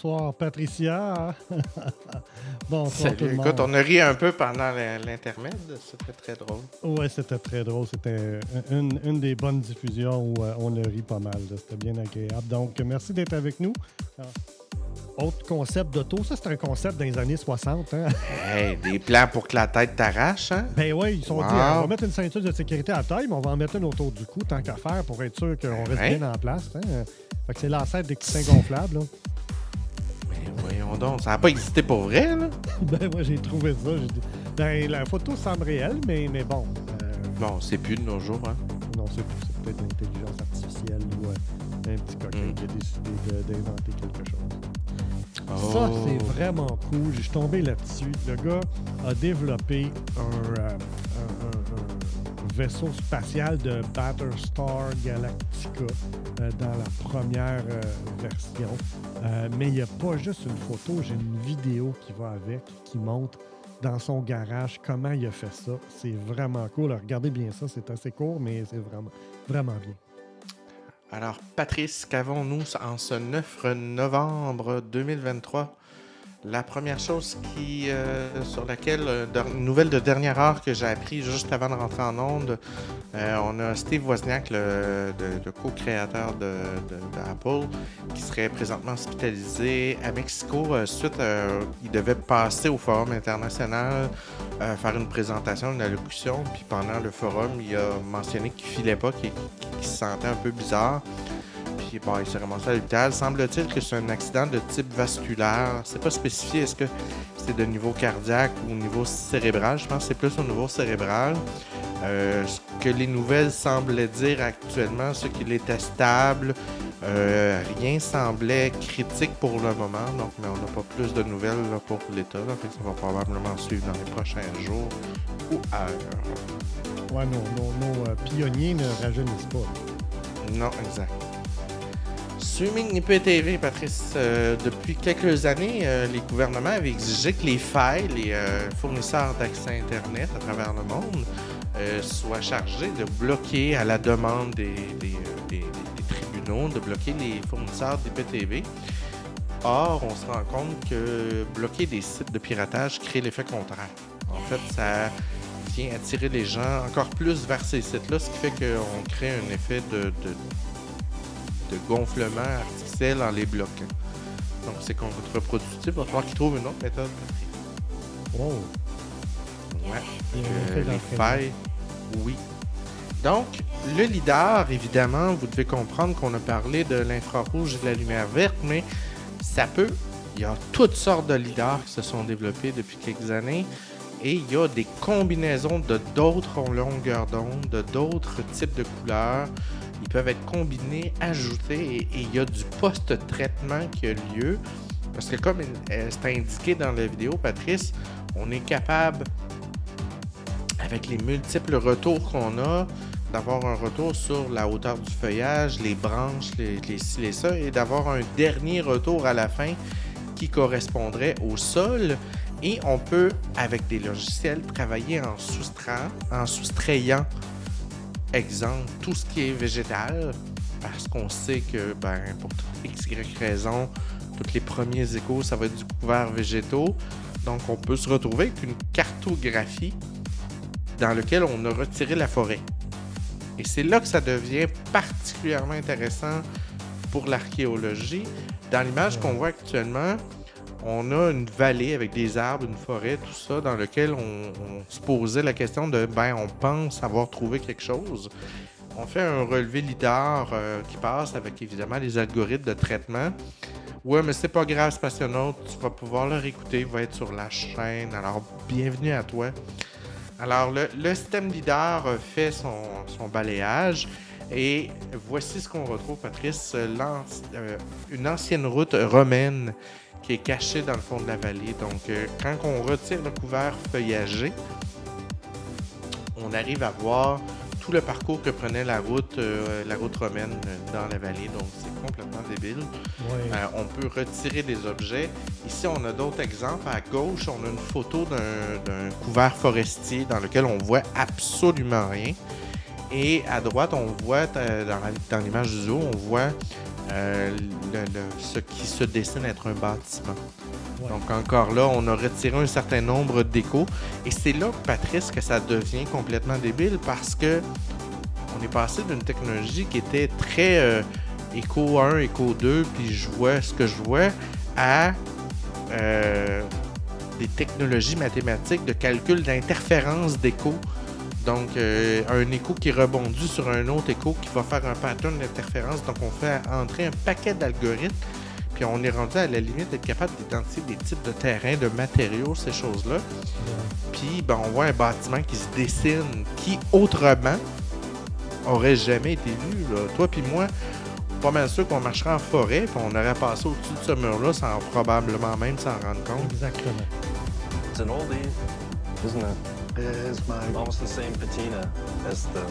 Bonsoir, Patricia. Bonsoir tout le monde. Écoute, on a ri un peu pendant l'intermède. C'était très drôle. Oui, c'était très drôle. C'était une, des bonnes diffusions où euh, on a ri pas mal. C'était bien agréable. Donc, merci d'être avec nous. Ah. Autre concept d'auto, ça c'est un concept dans les années 60. Hein? Hey, des plans pour que la tête t'arrache, hein? Ben oui, ils sont dit, on va mettre une ceinture de sécurité à taille, mais on va en mettre une autour du cou, tant qu'à faire, pour être sûr qu'on reste bien en place. Hein? Fait que c'est l'ancêtre des coussins gonflables. Là. Voyons donc, ça n'a pas existé pour vrai, là? ben, moi, j'ai trouvé ça. Ben, la photo semble réelle, mais, mais bon. Euh... Bon, c'est plus de nos jours, hein? Non, c'est peut-être l'intelligence artificielle ou euh, un petit coquin hmm. qui a décidé d'inventer quelque chose. Ça, oh. c'est vraiment cool. Je suis tombé là-dessus. Le gars a développé un, euh, vaisseau spatial de Battlestar Galactica euh, dans la première euh, version. Euh, mais il n'y a pas juste une photo, j'ai une vidéo qui va avec, qui montre dans son garage comment il a fait ça. C'est vraiment cool. regardez bien ça, c'est assez court, mais c'est vraiment, vraiment bien. Alors, Patrice, qu'avons-nous en ce 9 novembre 2023? La première chose qui, euh, sur laquelle, euh, une nouvelle de dernière heure que j'ai appris juste avant de rentrer en onde, euh, on a Steve Wozniak, le, co-créateur d'Apple, qui serait présentement hospitalisé à Mexico. suite, il devait passer au Forum international, faire une présentation, une allocution, puis pendant le forum, il a mentionné qu'il filait pas, qu'il se sentait un peu bizarre bon, il s'est ramassé à l'hôpital. Semble-t-il que c'est un accident de type vasculaire. C'est pas spécifié, est-ce que c'est de niveau cardiaque ou au niveau cérébral? Je pense que c'est plus au niveau cérébral. Euh, ce que les nouvelles semblaient dire actuellement, c'est qu'il était stable. Euh, rien semblait critique pour le moment, donc mais on n'a pas plus de nouvelles pour l'État. Ça va probablement suivre dans les prochains jours ou heures. Ouais, nos, nos, euh, pionniers ne rajeunissent pas. Non, exact. Streaming IPTV, Patrice, euh, depuis quelques années, euh, les gouvernements avaient exigé que les failles, les euh, fournisseurs d'accès Internet à travers le monde, soient chargés de bloquer à la demande des, tribunaux, de bloquer les fournisseurs d'IPTV. Or, on se rend compte que bloquer des sites de piratage crée l'effet contraire. En fait, ça vient attirer les gens encore plus vers ces sites-là, ce qui fait qu'on crée un effet de gonflement artificiel en les bloquant. Donc c'est contre-productif. Il va falloir qu'ils trouvent une autre méthode. Oh. Ouais. Euh, les failles, oui. Donc, le LIDAR, évidemment, vous devez comprendre qu'on a parlé de l'infrarouge et de la lumière verte, mais ça peut. Il y a toutes sortes de LIDAR qui se sont développés depuis quelques années et il y a des combinaisons de d'autres longueurs d'onde, de d'autres types de couleurs. Ils peuvent être combinés, ajoutés et il y a du post-traitement qui a lieu. Parce que comme euh, c'est indiqué dans la vidéo, Patrice, on est capable, avec les multiples retours qu'on a, d'avoir un retour sur la hauteur du feuillage, les branches, les, et ça, et d'avoir un dernier retour à la fin qui correspondrait au sol. Et on peut, avec des logiciels, travailler en, en soustrayant exemple, tout ce qui est végétal, parce qu'on sait que ben, pour x, y raison, tous les premiers échos, ça va être du couvert végétaux. Donc, on peut se retrouver avec une cartographie dans laquelle on a retiré la forêt. Et c'est là que ça devient particulièrement intéressant pour l'archéologie. Dans l'image qu'on voit actuellement, on a une vallée avec des arbres, une forêt, tout ça, dans lequel on, se posait la question de, ben, on pense avoir trouvé quelque chose. On fait un relevé LIDAR euh, qui passe avec évidemment les algorithmes de traitement. Ouais, mais c'est pas grave, Spationaute, tu vas pouvoir le réécouter, il va être sur la chaîne. Alors, bienvenue à toi. Alors, le, système LIDAR fait son, balayage. Et voici ce qu'on retrouve, Patrice. Euh, une ancienne route romaine qui est caché dans le fond de la vallée. Donc, euh, quand on retire le couvert feuillagé, on arrive à voir tout le parcours que prenait la route, euh, la route romaine euh, dans la vallée. Donc, c'est complètement débile. on peut retirer des objets. Ici, on a d'autres exemples. À gauche, on a une photo d'un couvert forestier dans lequel on voit absolument rien. Et à droite, on voit, dans l'image du zoo, on voit ce qui se dessine être un bâtiment. Donc encore là, on a retiré un certain nombre d'échos. Et c'est là, Patrice, que ça devient complètement débile parce que on est passé d'une technologie qui était très euh, écho 1, écho 2, puis je vois ce que je vois, à euh, des technologies mathématiques de calcul d'interférence d'écho. Donc, euh, un écho qui rebondit sur un autre écho qui va faire un pattern d'interférence. Donc, on fait entrer un paquet d'algorithmes puis on est rendu à la limite d'être capable d'identifier des types de terrains, de matériaux, ces choses-là. Puis ben, on voit un bâtiment qui se dessine, qui autrement aurait jamais été vu. Toi puis moi, pas mal sûr qu'on marcherait en forêt, puis on aurait passé au-dessus de ce mur-là sans probablement même s'en rendre compte. Exactement. It's an oldie, isn't it? It is my... Almost the same patina as the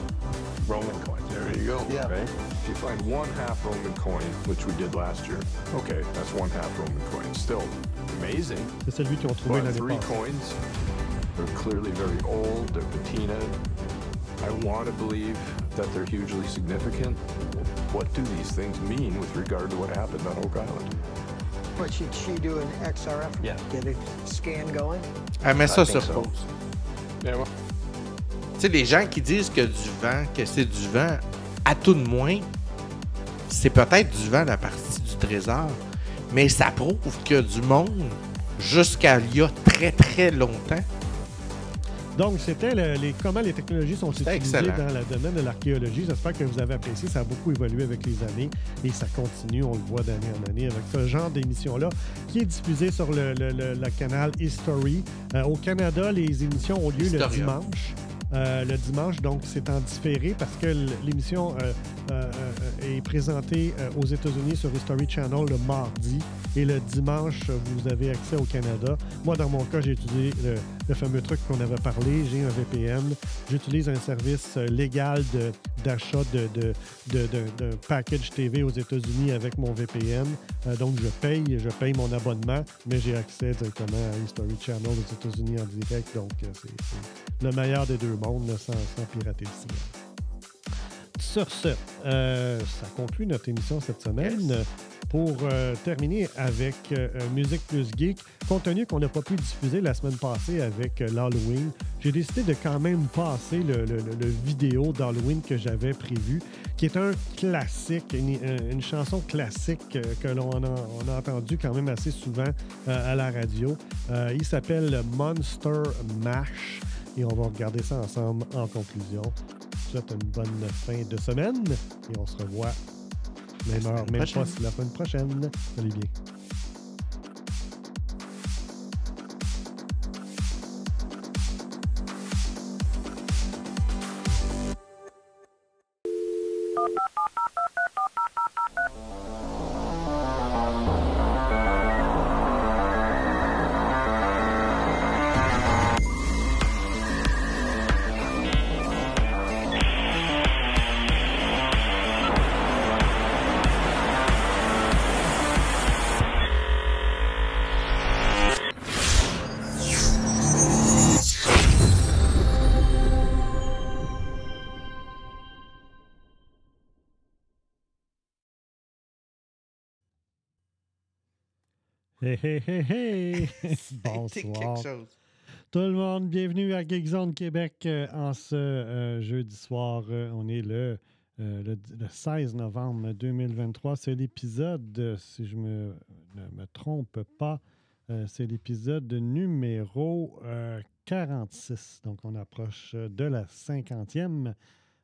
Roman coin. There you go. Yeah. Right? If you find one half Roman coin, which we did last year, okay, that's one half Roman coin. Still amazing. C'est celui qu'ils ont trouvé l'année three coins, they're clearly very old, they're patina. I want to believe that they're hugely significant. What do these things mean with regard to what happened on Oak Island? What, should she do an XRF? Yeah. Get a scan going? Elle met ça sur pause. Tu sais, les gens qui disent que du vent, que c'est du vent, à tout de moins, c'est peut-être du vent la partie du trésor, mais ça prouve que du monde, jusqu'à il y a très très longtemps. Donc, c'était les, comment les technologies sont utilisées dans le domaine de l'archéologie. J'espère que vous avez apprécié. Ça a beaucoup évolué avec les années et ça continue, on le voit d'année en année, avec ce genre d'émission-là qui est diffusé sur le, canal History. Euh, au Canada, les émissions ont lieu le dimanche. Euh, le dimanche. Donc, c'est en différé parce que l'émission euh, euh, est présentée aux États-Unis sur History Channel le mardi et le dimanche, vous avez accès au Canada. Moi, dans mon cas, j'ai utilisé le, fameux truc qu'on avait parlé. J'ai un VPN. J'utilise un service légal d'achat de, de, package TV aux États-Unis avec mon VPN. donc, je paye, je paye mon abonnement, mais j'ai accès directement à History Channel aux États-Unis en direct. Donc, c'est le meilleur des deux monde sans, pirater le signal. Sur ce, euh, ça conclut notre émission cette semaine. Pour euh, terminer avec euh, Musique plus Geek, compte tenu qu'on n'a pas pu diffuser la semaine passée avec l'Halloween, j'ai décidé de quand même passer le, vidéo d'Halloween que j'avais prévu, qui est un classique, une, chanson classique que l'on a, on a entendu quand même assez souvent à la radio. il s'appelle Monster Mash et on va regarder ça ensemble en conclusion. Je vous souhaite une bonne fin de semaine et on se revoit même heure, même poste la semaine prochaine. Salut bien. Hey, hey, hey, hey! Bonsoir. Tout le monde, bienvenue à Geekzone Québec euh, en ce euh, jeudi soir. Euh, on est le, le, 16 novembre 2023. C'est l'épisode, si je me, ne me trompe pas, c'est l'épisode numéro 46. Donc, on approche de la 50e.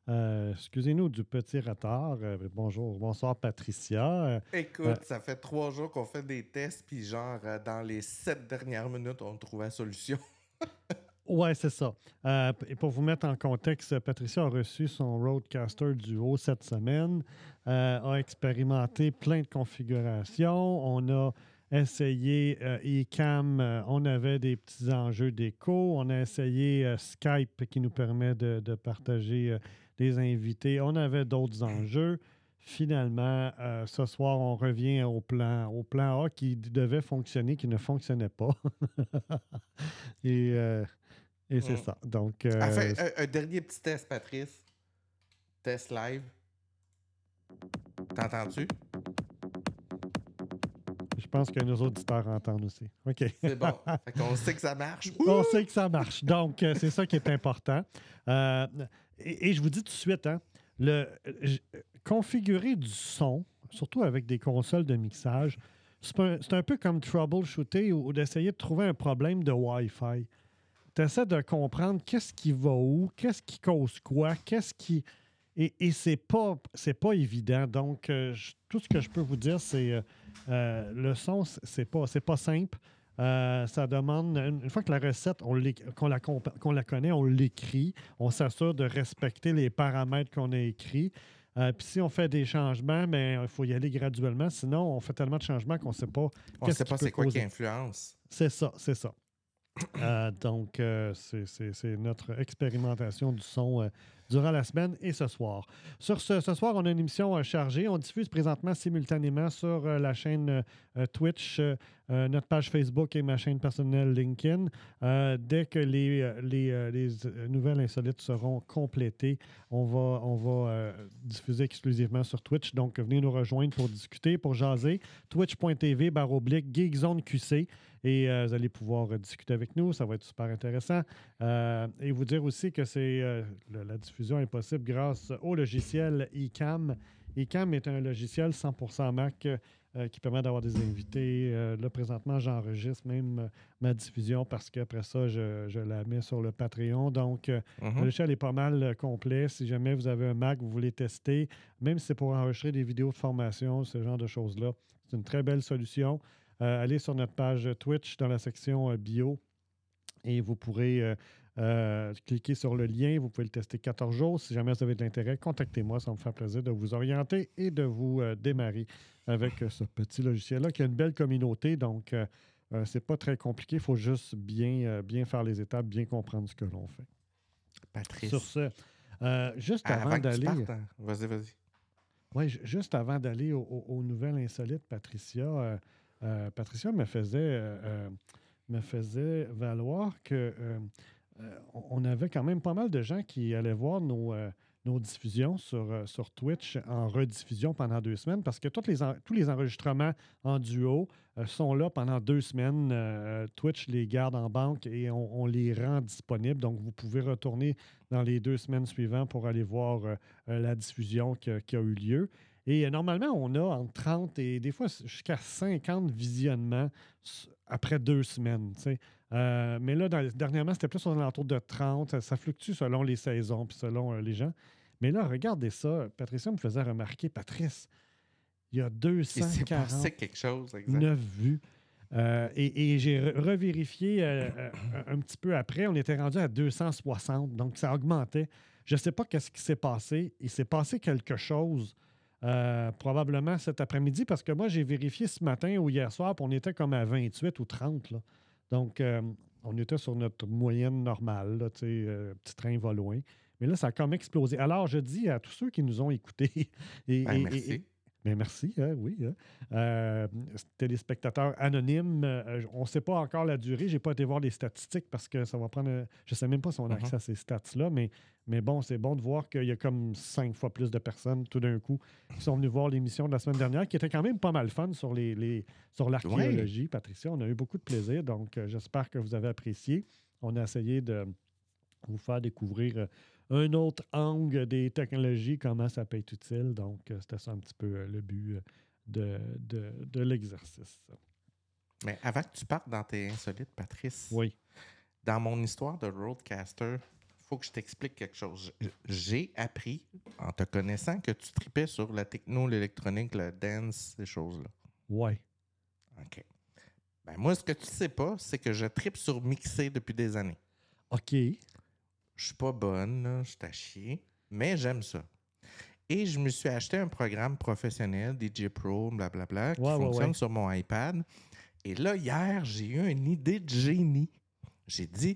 Euh, excusez-nous du petit retard. Euh, bonjour, bonsoir Patricia. Euh, Écoute, ça fait trois jours qu'on fait des tests, puis genre, dans les sept dernières minutes, on trouve la solution. ouais, c'est ça. et pour vous mettre en contexte, Patricia a reçu son Roadcaster Duo cette semaine, a expérimenté plein de configurations. On a essayé eCam, on avait des petits enjeux d'écho. On a essayé Skype qui nous permet de, de partager des invités. On avait d'autres enjeux. Finalement, euh, ce soir, on revient au plan, au plan A qui devait fonctionner, qui ne fonctionnait pas. et, euh, et c'est ça. Donc, euh, un, dernier petit test, Patrice. Test live. T'entends-tu? Je pense que nos auditeurs entendent aussi. OK. C'est bon. fait qu'on sait que ça marche. On sait que ça marche. Donc, c'est ça qui est important. Euh, et, je vous dis tout de suite, hein, le, configurer du son, surtout avec des consoles de mixage, c'est un, peu comme troubleshooter ou, ou d'essayer de trouver un problème de Wi-Fi. Tu essaies de comprendre qu'est-ce qui va où, qu'est-ce qui cause quoi, qu'est-ce qui. Et, c'est pas, pas évident. Donc, euh, tout ce que je peux vous dire, c'est euh, euh, le son, c'est- pas, pas simple. Euh, ça demande, une fois que la recette, qu'on la, la connaît, on l'écrit. On s'assure de respecter les paramètres qu'on a écrits. Euh, Puis si on fait des changements, ben, il faut y aller graduellement. Sinon, on fait tellement de changements qu'on ne sait pas. On qu'est-ce sait pas c'est quoi qui influence. C'est ça, c'est ça. Euh, donc, c'est- notre expérimentation du son durant la semaine et ce soir. Sur ce, soir, on a une émission euh, chargée. On diffuse présentement simultanément sur euh, la chaîne euh, Twitch, notre page Facebook et ma chaîne personnelle LinkedIn. Dès que les, les, les, nouvelles insolites seront complétées, on va, on va diffuser exclusivement sur Twitch. Donc, venez nous rejoindre pour discuter, pour jaser. Twitch.tv barre oblique Geekzone QC et euh, vous allez pouvoir euh, discuter avec nous. Ça va être super intéressant. Euh, et vous dire aussi que c'est la diffusion est possible grâce au logiciel eCam. eCam est un logiciel 100% Mac qui permet d'avoir des invités. Là, présentement, j'enregistre même ma diffusion parce qu'après ça, je, je la mets sur le Patreon. Donc, Mhm. le logiciel est pas mal complet. Si jamais vous avez un Mac, vous voulez tester, même si c'est pour enregistrer des vidéos de formation, ce genre de choses-là, c'est une très belle solution. Euh, allez sur notre page Twitch dans la section euh, bio et vous pourrez euh, euh, cliquer sur le lien. Vous pouvez le tester 14 jours. Si jamais vous avez de l'intérêt, contactez-moi. Ça va me faire plaisir de vous orienter et de vous euh, démarrer avec euh, ce petit logiciel-là qui a une belle communauté. Donc, c'est pas très compliqué. Il faut juste bien, bien faire les étapes, bien comprendre ce que l'on fait. Patrice. Sur ce, juste Ah, avant d'aller. hein. Vas-y, vas-y. Oui, ju- juste avant d'aller au- au- aux, nouvelles insolites, Patricia, euh, Patricia me faisait, euh, euh, me faisait valoir que on avait quand même pas mal de gens qui allaient voir nos, nos diffusions sur, Twitch en rediffusion pendant deux semaines parce que tous les enregistrements en duo sont là pendant deux semaines. Twitch les garde en banque et on, les rend disponibles. Donc, vous pouvez retourner dans les deux semaines suivantes pour aller voir la diffusion qui a eu lieu. Et euh, normalement, on a entre 30 et des fois jusqu'à 50 visionnements après deux semaines. Euh, mais là, dans- dernièrement, c'était plus aux alentours de 30. Ça, ça fluctue selon les saisons puis selon euh, les gens. Mais là, regardez ça. Patricia me faisait remarquer, Patrice, il y a Il s'est 240 passé quelque chose, exact. 9 vues. Euh, et et j'ai re- revérifié euh, euh, un un petit peu après. On était rendu à 260, donc ça augmentait. Je ne sais pas qu'est-ce qui s'est passé. Il s'est passé quelque chose euh, probablement cet après-midi parce que moi, j'ai vérifié ce matin ou hier soir, puis on était comme à 28 ou 30. là. Donc, euh, on était sur notre moyenne normale. Là, euh, petit train va loin. Mais là, ça a comme explosé. Alors, je dis à tous ceux qui nous ont écoutés et, Ben, et- merci. et- mais merci, hein, oui. hein. Euh, téléspectateurs anonymes, euh, on ne sait pas encore la durée. Je n'ai pas été voir les statistiques parce que ça va prendre. Je ne sais même pas si on a accès Mhm. à ces stats-là, mais, mais bon, c'est bon de voir qu'il y a comme cinq fois plus de personnes tout d'un coup qui sont venues voir l'émission de la semaine dernière, qui était quand même pas mal fun sur les, les- sur l'archéologie. Patricia, on a eu beaucoup de plaisir, donc euh, j'espère que vous avez apprécié. On a essayé de vous faire découvrir euh, un autre angle des technologies, comment ça peut être utile. Donc, euh, c'était ça un petit peu euh, le but euh, de, de, de l'exercice. Mais avant que tu partes dans tes insolites, Patrice, Oui. dans mon histoire de roadcaster, faut que je t'explique quelque chose. J'ai appris, en te connaissant, que tu tripais sur la techno, l'électronique, le dance, ces choses-là. Ouais. OK. Ben moi, ce que tu sais pas, c'est que je tripe sur mixer depuis des années. OK. Je suis pas bonne, là, je suis à chier, mais j'aime ça. Et je me suis acheté un programme professionnel, DJ Pro, blablabla, qui Ouais, fonctionne ouais. sur mon iPad. Et là, hier, j'ai eu une idée de génie. J'ai dit,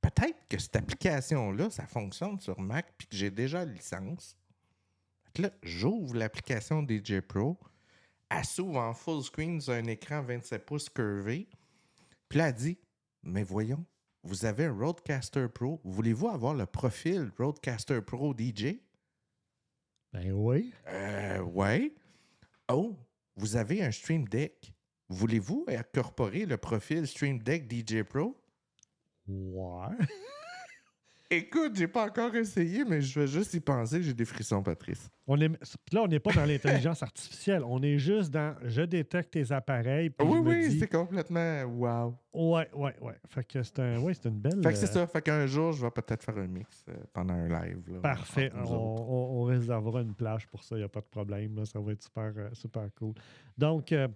peut-être que cette application-là, ça fonctionne sur Mac, puis que j'ai déjà la licence. Là, j'ouvre l'application DJ Pro. Elle s'ouvre en full screen sur un écran 27 pouces curvé. Puis là, elle dit, mais voyons, vous avez un Roadcaster Pro. Voulez-vous avoir le profil Roadcaster Pro DJ? Ben oui. Euh, ouais. Oh, vous avez un Stream Deck. Voulez-vous incorporer le profil Stream Deck DJ Pro? Ouais. Écoute, j'ai pas encore essayé, mais je vais juste y penser. J'ai des frissons, Patrice. On est, là, on n'est pas dans l'intelligence artificielle. On est juste dans je détecte tes appareils. oui, oui, dis- c'est complètement wow. Ouais, ouais, ouais. Fait que c'est un, ouais, une belle. Fait que c'est euh, ça. Fait qu'un jour, je vais peut-être faire un mix euh, pendant un live. là, Parfait. On, on- une plage pour ça, il n'y a pas de problème. là. Ça va être super, euh, super cool. Donc, euh,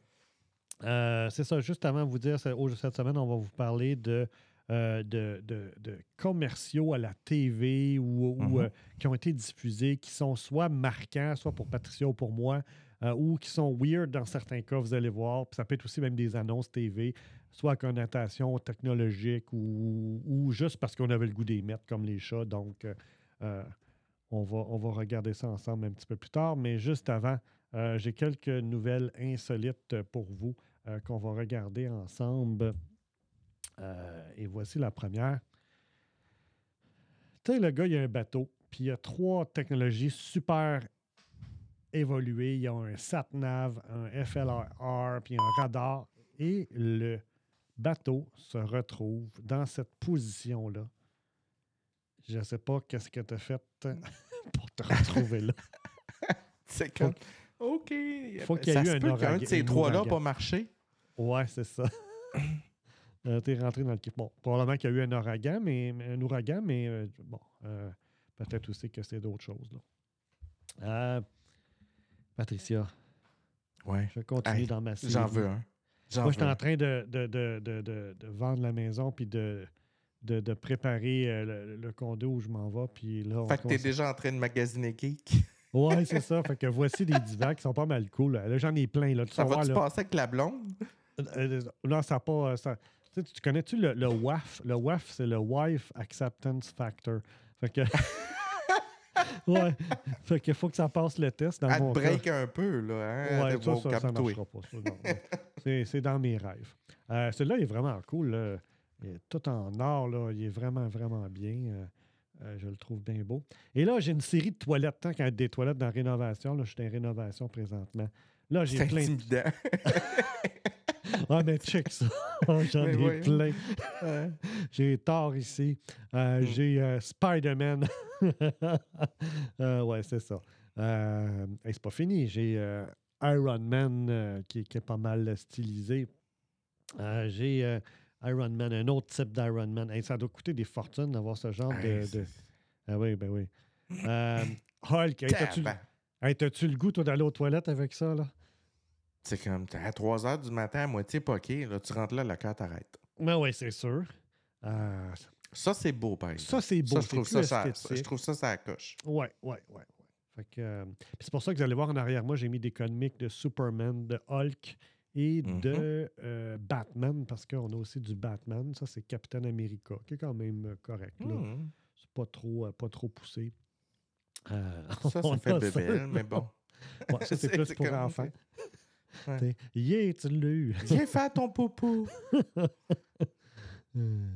euh, c'est ça. Juste avant de vous dire, cette semaine, on va vous parler de, euh, de, de- de commerciaux à la TV ou, ou, Mhm. euh, qui ont été diffusés, qui sont soit marquants, soit pour Patricia ou pour moi, euh, ou qui sont weird dans certains cas, vous allez voir. Puis ça peut être aussi même des annonces TV, soit à connotation technologique ou, ou juste parce qu'on avait le goût des mettre comme les chats. Donc, on, va, on va regarder ça ensemble un petit peu plus tard. Mais juste avant, j'ai quelques nouvelles insolites pour vous qu'on va regarder ensemble. Euh, et voici la première. Tu sais, le gars, il y a un bateau, puis il y a trois technologies super évoluées. Il y a un SAT-NAV, un FLR, puis un radar. Et le bateau se retrouve dans cette position-là. Je ne sais pas qu'est-ce que tu as fait pour te retrouver là. C'est comme. OK. faut qu'il y ait eu un ouragan- de ces un trois-là pas marché. Ouais, c'est ça. Euh, T'es rentré dans le Bon, probablement qu'il y a eu un ouragan, mais un ouragan, mais euh, bon, euh, peut-être aussi que c'est d'autres choses. Là. Euh, Patricia, Ouais. je continue Hey, dans ma série. J'en veux un. Moi, veux j'étais en train de, de, de, de, vendre la maison puis de, de, de préparer le, le condo où je m'en vais. Puis là, on Fait que t'es déjà en train de magasiner geek. Ouais, c'est ça. Fait que voici des divans qui sont pas mal cool. Là, Là, j'en ai plein. Là. Tu Ça va-tu passer avec la blonde? Euh, non, ça n'a pas. Ça... Tu, sais, tu connais-tu le, le WAF? Le WAF, c'est le Wife Acceptance Factor. Fait que. ouais. Fait qu'il faut que ça passe le test. Dans Elle mon te cas. break un peu, là. Hein? Ouais, ça, ça, marchera pas. C'est- C'est dans mes rêves. Euh, Celui-là est vraiment cool. là. Il est tout en or. Là. Il est vraiment, vraiment bien. Euh, euh, je le trouve bien beau. Et là, j'ai une série de toilettes. Tant qu'il y a des toilettes dans la rénovation, là, je suis en rénovation présentement. Là, j'ai C'est plein de. Ah, mais check ça. J'en Mais ai plein. Euh, j'ai Thor ici. Euh, Mm. J'ai euh, Spider-Man. Euh, ouais, c'est ça. Hey, c'est pas fini. J'ai Iron Man qui, qui est pas mal stylisé. J'ai Iron Man, un autre type d'Iron Man. Hey, ça doit coûter des fortunes d'avoir ce genre de, Hey, de- c'est- Ah oui, ben oui. Hulk, t'as-tu le goût, toi, d'aller aux toilettes avec ça, là? C'est comme, à 3 h du matin, à moitié poqué, là, tu rentres là, le cœur t'arrête. Ben oui, c'est sûr. Euh, Ça, c'est beau, par exemple. ça, c'est beau. Ça, je trouve ça, ça, je trouve ça, ça coche. Ouais, ouais, ouais, ouais. Euh, c'est pour ça que vous allez voir en arrière, moi, j'ai mis des comics de Superman, de Hulk et Mhm. de euh, Batman, parce qu'on a aussi du Batman. Ça, c'est Captain America, qui est quand même correct. Hmm. C'est pas trop, pas trop poussé. Ça, ça fait a bébelle, mais bon. Ouais, ça, c'est plus pour enfants. Ouais. Yeah, tu l'as eu. Viens faire ton popo. Euh,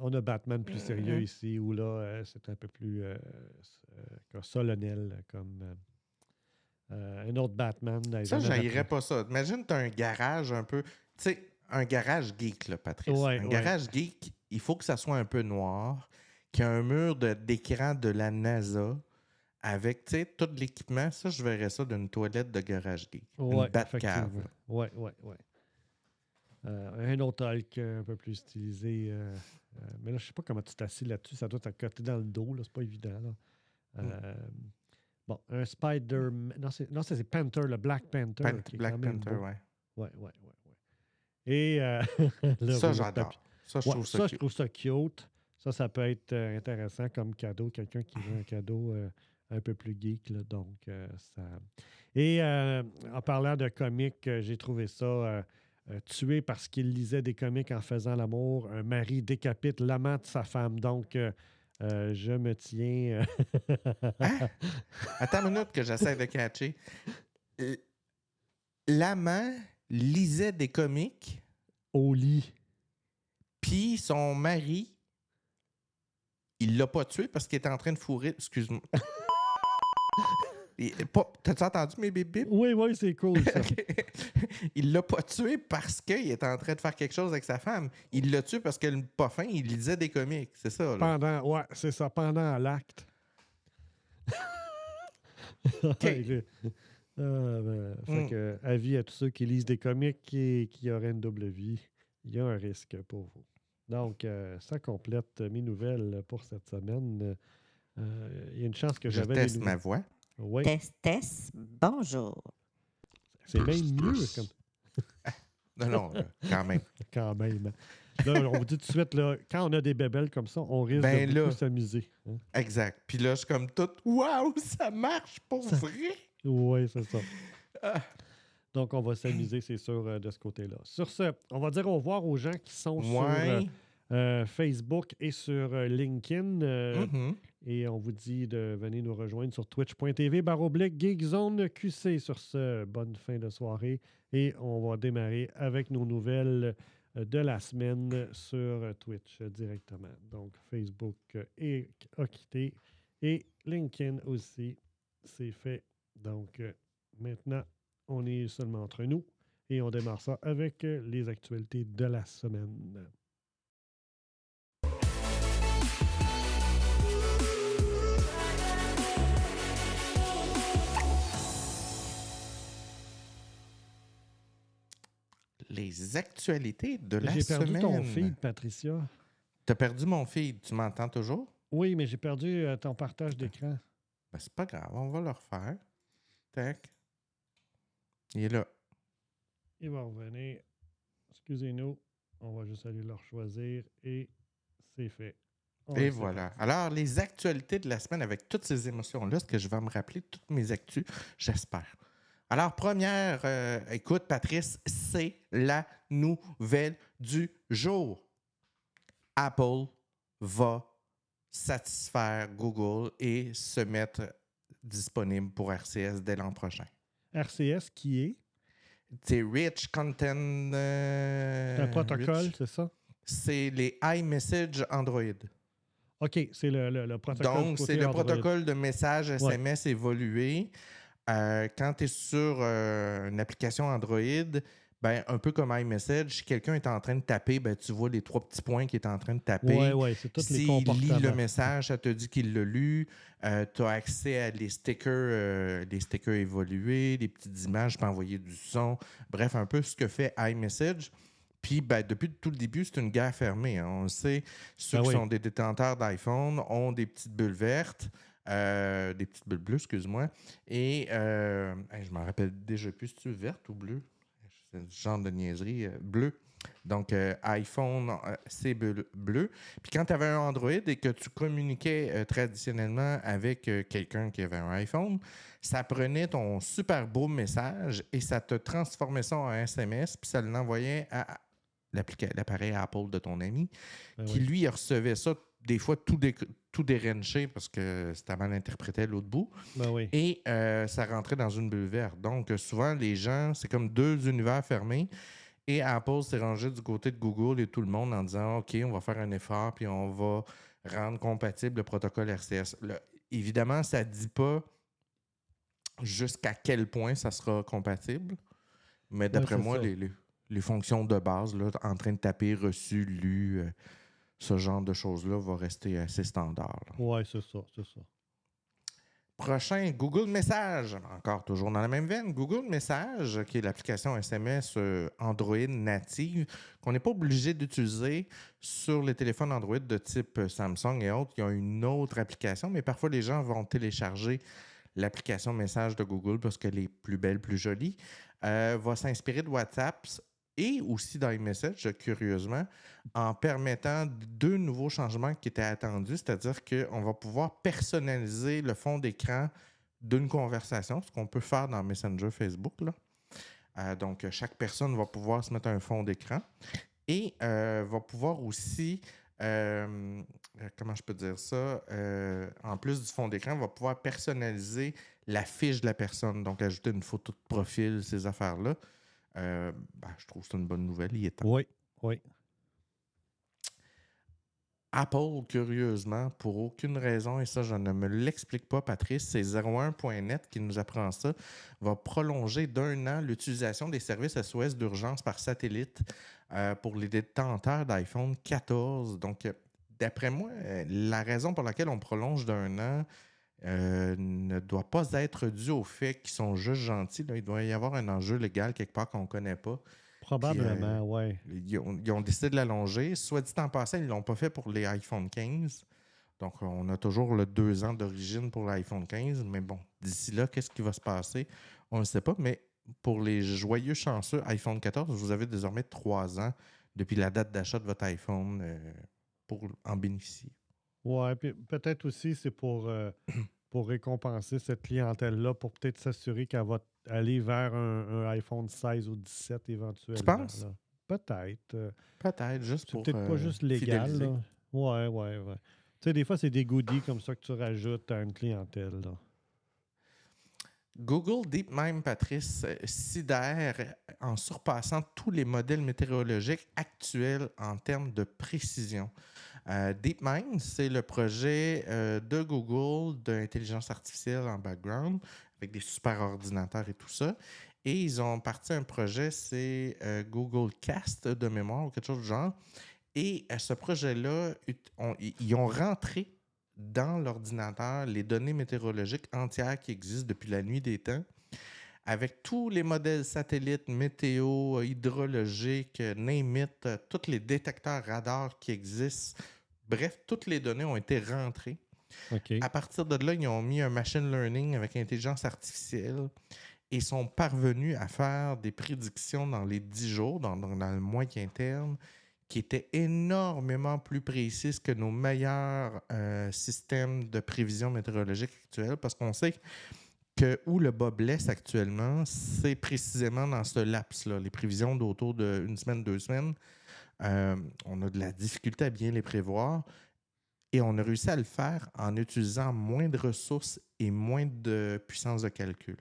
On a Batman plus sérieux ici, où là, euh, c'est un peu plus euh, solennel, comme euh, un autre Batman. Ça, j'haïrais pas ça. Imagine, t'as un garage un peu. Tu sais, un garage geek, là, Patrice. Ouais, un ouais. garage geek, il faut que ça soit un peu noir, qu'il y ait un mur de- d'écran de, la NASA avec, tout l'équipement. Ça, je verrais ça d'une toilette de garage geek. Ouais, une Batcave. Ouais, ouais, ouais. Euh, un autre Hulk euh, un peu plus stylisé. euh, euh, mais là, je sais pas comment tu t'assis là-dessus. Ça doit côté dans le dos. là, C'est pas évident. Là. Euh, Bon, un Spider... Non, c'est non, ça, c'est Panther, le Black Panther. Pan- qui est Black Panther. Ouais, ouais, ouais, ouais. Et le Ça, j'adore. Ça, je Ouais, trouve ça, ça, je cute. trouve ça cute. Ça, ça peut être intéressant comme cadeau. Quelqu'un qui veut un cadeau un peu plus geek. là, donc, euh, ça... Et euh, en parlant de comics, euh, j'ai trouvé ça tué parce qu'il lisait des comics en faisant l'amour. Un mari décapite l'amant de sa femme. Donc, euh, je me tiens. Hein? Attends une minute que j'essaie de catcher. L'amant lisait des comics, au lit. puis son mari, il l'a pas tué parce qu'il était en train de fourrer. Excuse-moi. T'as-tu entendu mes bip bip? Oui, oui, c'est cool. Ça. il l'a pas tué parce qu'il était en train de faire quelque chose avec sa femme. Il l'a tué parce que le pas fin, il lisait des comics. C'est ça. Là. Pendant, ouais, c'est ça, pendant l'acte. Ah, ben, fait Mm. que, avis à tous ceux qui lisent des comics et qui auraient une double vie, il y a un risque pour vous. Donc, euh, ça complète mes nouvelles pour cette semaine. Euh, Il y a une chance que Je j'avais des teste ma voix. Oui, Test, test, bonjour. c'est même mieux comme, Non, non, quand même. quand même. Là, on vous dit tout de suite, là, quand on a des bébelles comme ça, on risque Ben de beaucoup s'amuser. hein. Exact. Puis là, je suis comme tout. Waouh, ça marche pour Ça- vrai. Oui, c'est ça. Ah. Donc, on va s'amuser, c'est sûr, euh, de ce côté-là. Sur ce, on va dire au revoir aux gens qui sont sur euh, euh, Facebook et sur LinkedIn. euh, Mhm. Et on vous dit de venir nous rejoindre sur twitch.tv baroblique Geekzone QC. Sur ce, bonne fin de soirée. Et on va démarrer avec nos nouvelles euh, de la semaine sur Twitch directement. Donc, Facebook euh, est- a quitté et LinkedIn aussi, c'est fait. Donc, euh, maintenant, on est seulement entre nous et on démarre ça avec les actualités de la semaine. Les actualités de la J'ai perdu ton semaine. feed, Patricia. T'as perdu mon feed. Tu m'entends toujours? Oui, mais j'ai perdu euh, ton partage d'écran. Ben, c'est pas grave. On va le refaire. Tac. Il est là. Il va revenir. Excusez-nous. On va juste aller le choisir et c'est fait. On Et voilà. Alors, les actualités de la semaine avec toutes ces émotions-là, est-ce que je vais me rappeler toutes mes actus? J'espère. Alors, première, euh, écoute, Patrice, c'est la nouvelle du jour. Apple va satisfaire Google et se mettre disponible pour RCS dès l'an prochain. RCS qui est? C'est Rich Content. euh, un protocole, c'est ça? C'est les iMessage Android. OK, c'est le, le- le protocole. Donc, c'est le Android. protocole de message SMS évolué. Euh, quand tu es sur euh, une application Android, ben, un peu comme iMessage, si quelqu'un est en train de taper, ben, tu vois les trois petits points qu'il est en train de taper. Oui, oui, c'est tous les comportements. lit le message, ça te dit qu'il l'a lu. tu as accès à les stickers, euh, les stickers évolués, les petites images, tu peux envoyer du son. Bref, un peu ce que fait iMessage. Puis, ben, depuis tout le début, c'est une guerre fermée. hein. On le sait, ceux Ah qui oui. sont des détenteurs d'iPhone ont des petites bulles vertes, euh, des petites bulles bleues, excuse-moi. Et euh, hey, je m'en rappelle déjà plus, si tu verte ou bleu? C'est le genre de niaiserie. euh, bleu. Donc, iPhone, c'est bleu, bleu. Puis quand tu avais un Android et que tu communiquais traditionnellement avec quelqu'un qui avait un iPhone, ça prenait ton super beau message et ça te transformait ça en SMS, puis ça l'envoyait à l'appareil Apple de ton ami, Ben qui oui. lui recevait ça des fois tout, dé tout dérenché parce que c'était mal interprété à l'autre bout. Ben oui. Et euh, ça rentrait dans une bulle verte. Donc, euh, souvent, les gens, c'est comme deux univers fermés. Et Apple s'est rangé du côté de Google et tout le monde en disant OK, on va faire un effort puis on va rendre compatible le protocole RCS. Évidemment, ça ne dit pas jusqu'à quel point ça sera compatible. Mais d'après moi, ça. les, les- les fonctions de base, là, en train de taper reçu, lu, euh, ce genre de choses-là, va rester assez standard. Oui, c'est ça, c'est ça. Prochain, Google Message. Encore toujours dans la même veine. Google Message, qui est l'application SMS euh, Android native, qu'on n'est pas obligé d'utiliser sur les téléphones Android de type euh, Samsung et autres. Il y a une autre application, mais parfois les gens vont télécharger l'application Message de Google parce qu'elle est plus belle, plus jolie. Euh, va s'inspirer de WhatsApp et aussi d'iMessage, curieusement, en permettant deux nouveaux changements qui étaient attendus, c'est-à-dire qu'on va pouvoir personnaliser le fond d'écran d'une conversation, ce qu'on peut faire dans Messenger Facebook. Euh, donc, chaque personne va pouvoir se mettre un fond d'écran et euh, va pouvoir aussi, euh, comment je peux dire ça, en plus du fond d'écran, va pouvoir personnaliser la fiche de la personne, donc ajouter une photo de profil, ces affaires-là. Euh, ben, je trouve que c'est une bonne nouvelle. Il est temps. Oui, oui. Apple, curieusement, pour aucune raison, et ça, je ne me l'explique pas, Patrice, c'est 01.net qui nous apprend ça, va prolonger d'un an l'utilisation des services SOS d'urgence par satellite euh, pour les détenteurs d'iPhone 14. Donc, euh, d'après moi, la raison pour laquelle on prolonge d'un an ne doit pas être due au fait qu'ils sont juste gentils. Il doit y avoir un enjeu légal quelque part qu'on ne connaît pas. Probablement, oui. Ils ont, décidé de l'allonger. Soit dit en passant, ils ne l'ont pas fait pour les iPhone 15. Donc, on a toujours le deux ans d'origine pour l'iPhone 15. Mais bon, d'ici là, qu'est-ce qui va se passer? On ne sait pas. Mais pour les joyeux chanceux iPhone 14, vous avez désormais trois ans depuis la date d'achat de votre iPhone euh, pour en bénéficier. Oui, puis peut-être aussi c'est pour, euh, pour récompenser cette clientèle-là, pour peut-être s'assurer qu'elle va aller vers un, iPhone 16 ou 17 éventuellement. Tu penses? Peut-être. Euh, peut-être, juste pour. peut-être pas juste légal. Oui, Ouais, ouais, ouais. Tu sais, des fois, c'est des goodies comme ça que tu rajoutes à une clientèle. Là. Google DeepMind, Patrice, euh, sidère en surpassant tous les modèles météorologiques actuels en termes de précision. Euh, DeepMind, c'est le projet euh, de Google d'intelligence artificielle en background, avec des super ordinateurs et tout ça. Et ils ont parti un projet, c'est Google Cast de mémoire ou quelque chose du genre. Et à ce projet-là, ils ont rentré dans l'ordinateur les données météorologiques entières qui existent depuis la nuit des temps, avec tous les modèles satellites, météo, hydrologiques, name it, tous les détecteurs radars qui existent. Bref, toutes les données ont été rentrées. À partir de là, ils ont mis un machine learning avec intelligence artificielle et sont parvenus à faire des prédictions dans les 10 jours, dans, dans le moyen terme, qui était énormément plus précise que nos meilleurs euh, systèmes de prévision météorologique actuels, parce qu'on sait que où le bas blesse actuellement, c'est précisément dans ce laps-là, les prévisions d'autour d'une semaine, deux semaines. Euh, on a de la difficulté à bien les prévoir et on a réussi à le faire en utilisant moins de ressources et moins de puissance de calcul.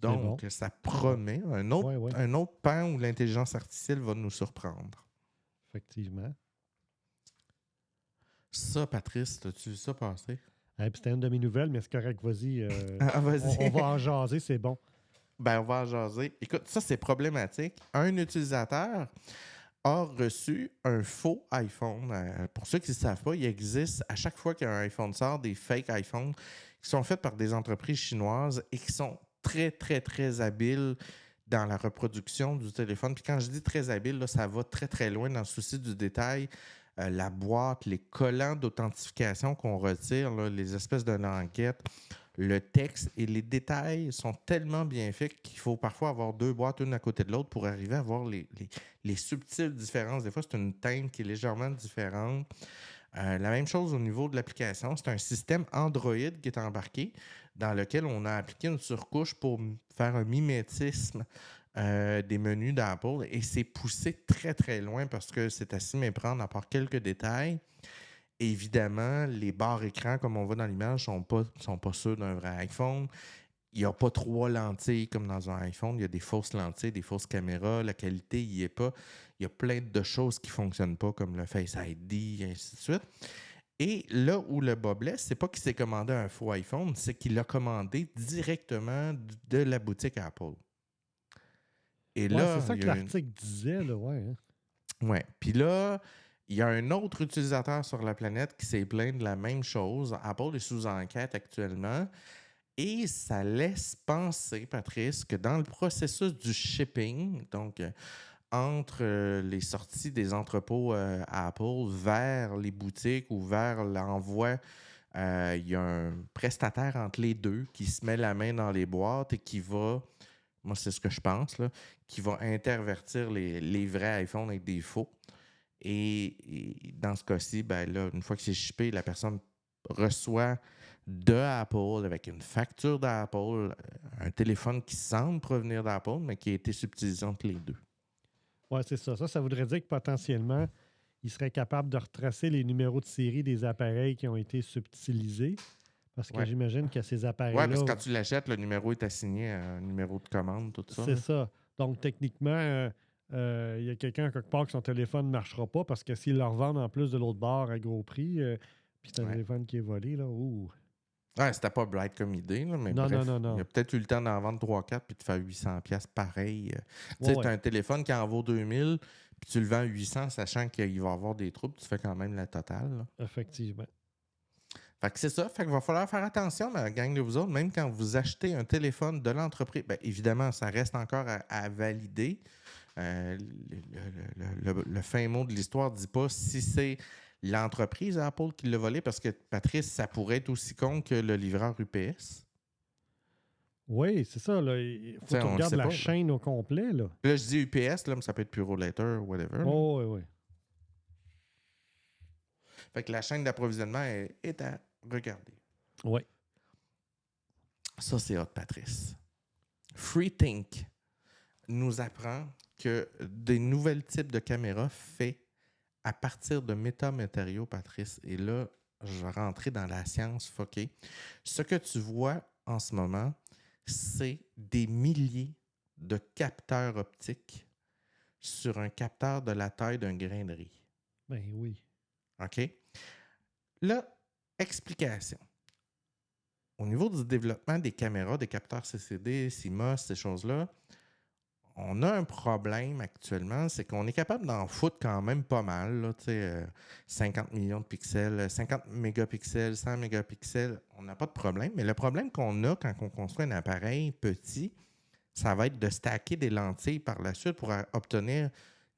Donc, ça promet un autre, un autre pan où l'intelligence artificielle va nous surprendre. Effectivement. Ça, Patrice, as-tu vu ça passer? C'était une de mes nouvelles, mais c'est correct, vas-y. Euh, ah, vas on, va en jaser, c'est bon. Ben, on va en jaser. Écoute, ça, c'est problématique. Un utilisateur a reçu un faux iPhone. Euh, pour ceux qui ne savent pas, il existe à chaque fois qu'un iPhone sort des fake iPhones qui sont faits par des entreprises chinoises et qui sont très, très, très habile dans la reproduction du téléphone. Puis quand je dis très habile, là, ça va très, très loin dans le souci du détail. Euh, la boîte, les collants d'authentification qu'on retire, les espèces de languettes, le texte et les détails sont tellement bien faits qu'il faut parfois avoir deux boîtes une à côté de l'autre pour arriver à voir les, les, subtiles différences. Des fois, c'est une teinte qui est légèrement différente. Euh, la même chose au niveau de l'application, c'est un système Android qui est embarqué dans lequel on a appliqué une surcouche pour faire un mimétisme euh, des menus d'Apple et c'est poussé très très loin parce que c'est à s'y méprendre à part quelques détails. Évidemment, les barres écrans, comme on voit dans l'image, ne sont pas, sont ceux d'un vrai iPhone. Il n'y a pas trois lentilles comme dans un iPhone. Il y a des fausses lentilles, des fausses caméras. La qualité n'y est pas. Il y a plein de choses qui ne fonctionnent pas, comme le Face ID, et ainsi de suite. Et là où le bas blesse, c'est pas qu'il s'est commandé un faux iPhone, c'est qu'il l'a commandé directement de la boutique Apple. Et là, c'est ça que l'article disait, là, ouais. Hein. Ouais. Puis là, il y a un autre utilisateur sur la planète qui s'est plaint de la même chose. Apple est sous enquête actuellement. Et ça laisse penser, Patrice, que dans le processus du shipping, donc entre euh, les sorties des entrepôts euh, Apple vers les boutiques ou vers l'envoi. Euh, il y a un prestataire entre les deux qui se met la main dans les boîtes et qui va, moi c'est ce que je pense, là, qui va intervertir les, vrais iPhones avec des faux. Et, dans ce cas-ci, ben là, une fois que c'est shippé, la personne reçoit de Apple avec une facture d'Apple, un téléphone qui semble provenir d'Apple, mais qui a été subtilisé entre les deux. Oui, c'est ça. Ça, ça voudrait dire que potentiellement, il serait capable de retracer les numéros de série des appareils qui ont été subtilisés. Parce que j'imagine que ces appareils-là. Oui, parce que quand tu l'achètes, le numéro est assigné à un numéro de commande, tout ça. C'est ça. Donc, techniquement, euh, euh, il y a quelqu'un quelque part que son téléphone ne marchera pas parce que s'il le revendent en plus de l'autre bord à gros prix, euh, puis c'est un Ouais. téléphone qui est volé, là, ouh. Ouais, c'était pas bright comme idée, là, mais Non, bref, non, non, non. il a peut-être eu le temps d'en vendre 3-4 puis de faire 800 pièces pareil. Tu sais, Ouais, un téléphone qui en vaut 2000 puis tu le vends à 800 sachant qu'il va y avoir des troubles, tu fais quand même la totale. là. Effectivement. Fait que c'est ça. Fait qu'il va falloir faire attention, la gang de vous autres, même quand vous achetez un téléphone de l'entreprise. Bien, évidemment, ça reste encore à, à valider. Euh, le, le- le- le- le fin mot de l'histoire ne dit pas si c'est l'entreprise Apple qui l'a volé, parce que Patrice, ça pourrait être aussi con que le livreur UPS. Oui, c'est ça. Là. Il faut T'sais, que tu regardes la pas, là. chaîne au complet. Là. Là, je dis UPS, là, mais ça peut être Puro Later, whatever. Oh, oui, oui. Fait que la chaîne d'approvisionnement est, est à regarder. Oui. Ça, c'est hot, Patrice. FreeThink nous apprend que des nouvelles types de caméras faits à partir de métamatériaux, Patrice. Et là, je vais rentrer dans la science foquée. Ce que tu vois en ce moment, c'est des milliers de capteurs optiques sur un capteur de la taille d'un grain de riz. Ben oui. OK? Là, explication. Au niveau du développement des caméras, des capteurs CCD, CMOS, ces choses-là, on a un problème actuellement, c'est qu'on est capable d'en foutre quand même pas mal. là, tu sais, euh, 50 millions de pixels, 50 mégapixels, 100 mégapixels, on n'a pas de problème. Mais le problème qu'on a quand on construit un appareil petit, ça va être de stacker des lentilles par la suite pour obtenir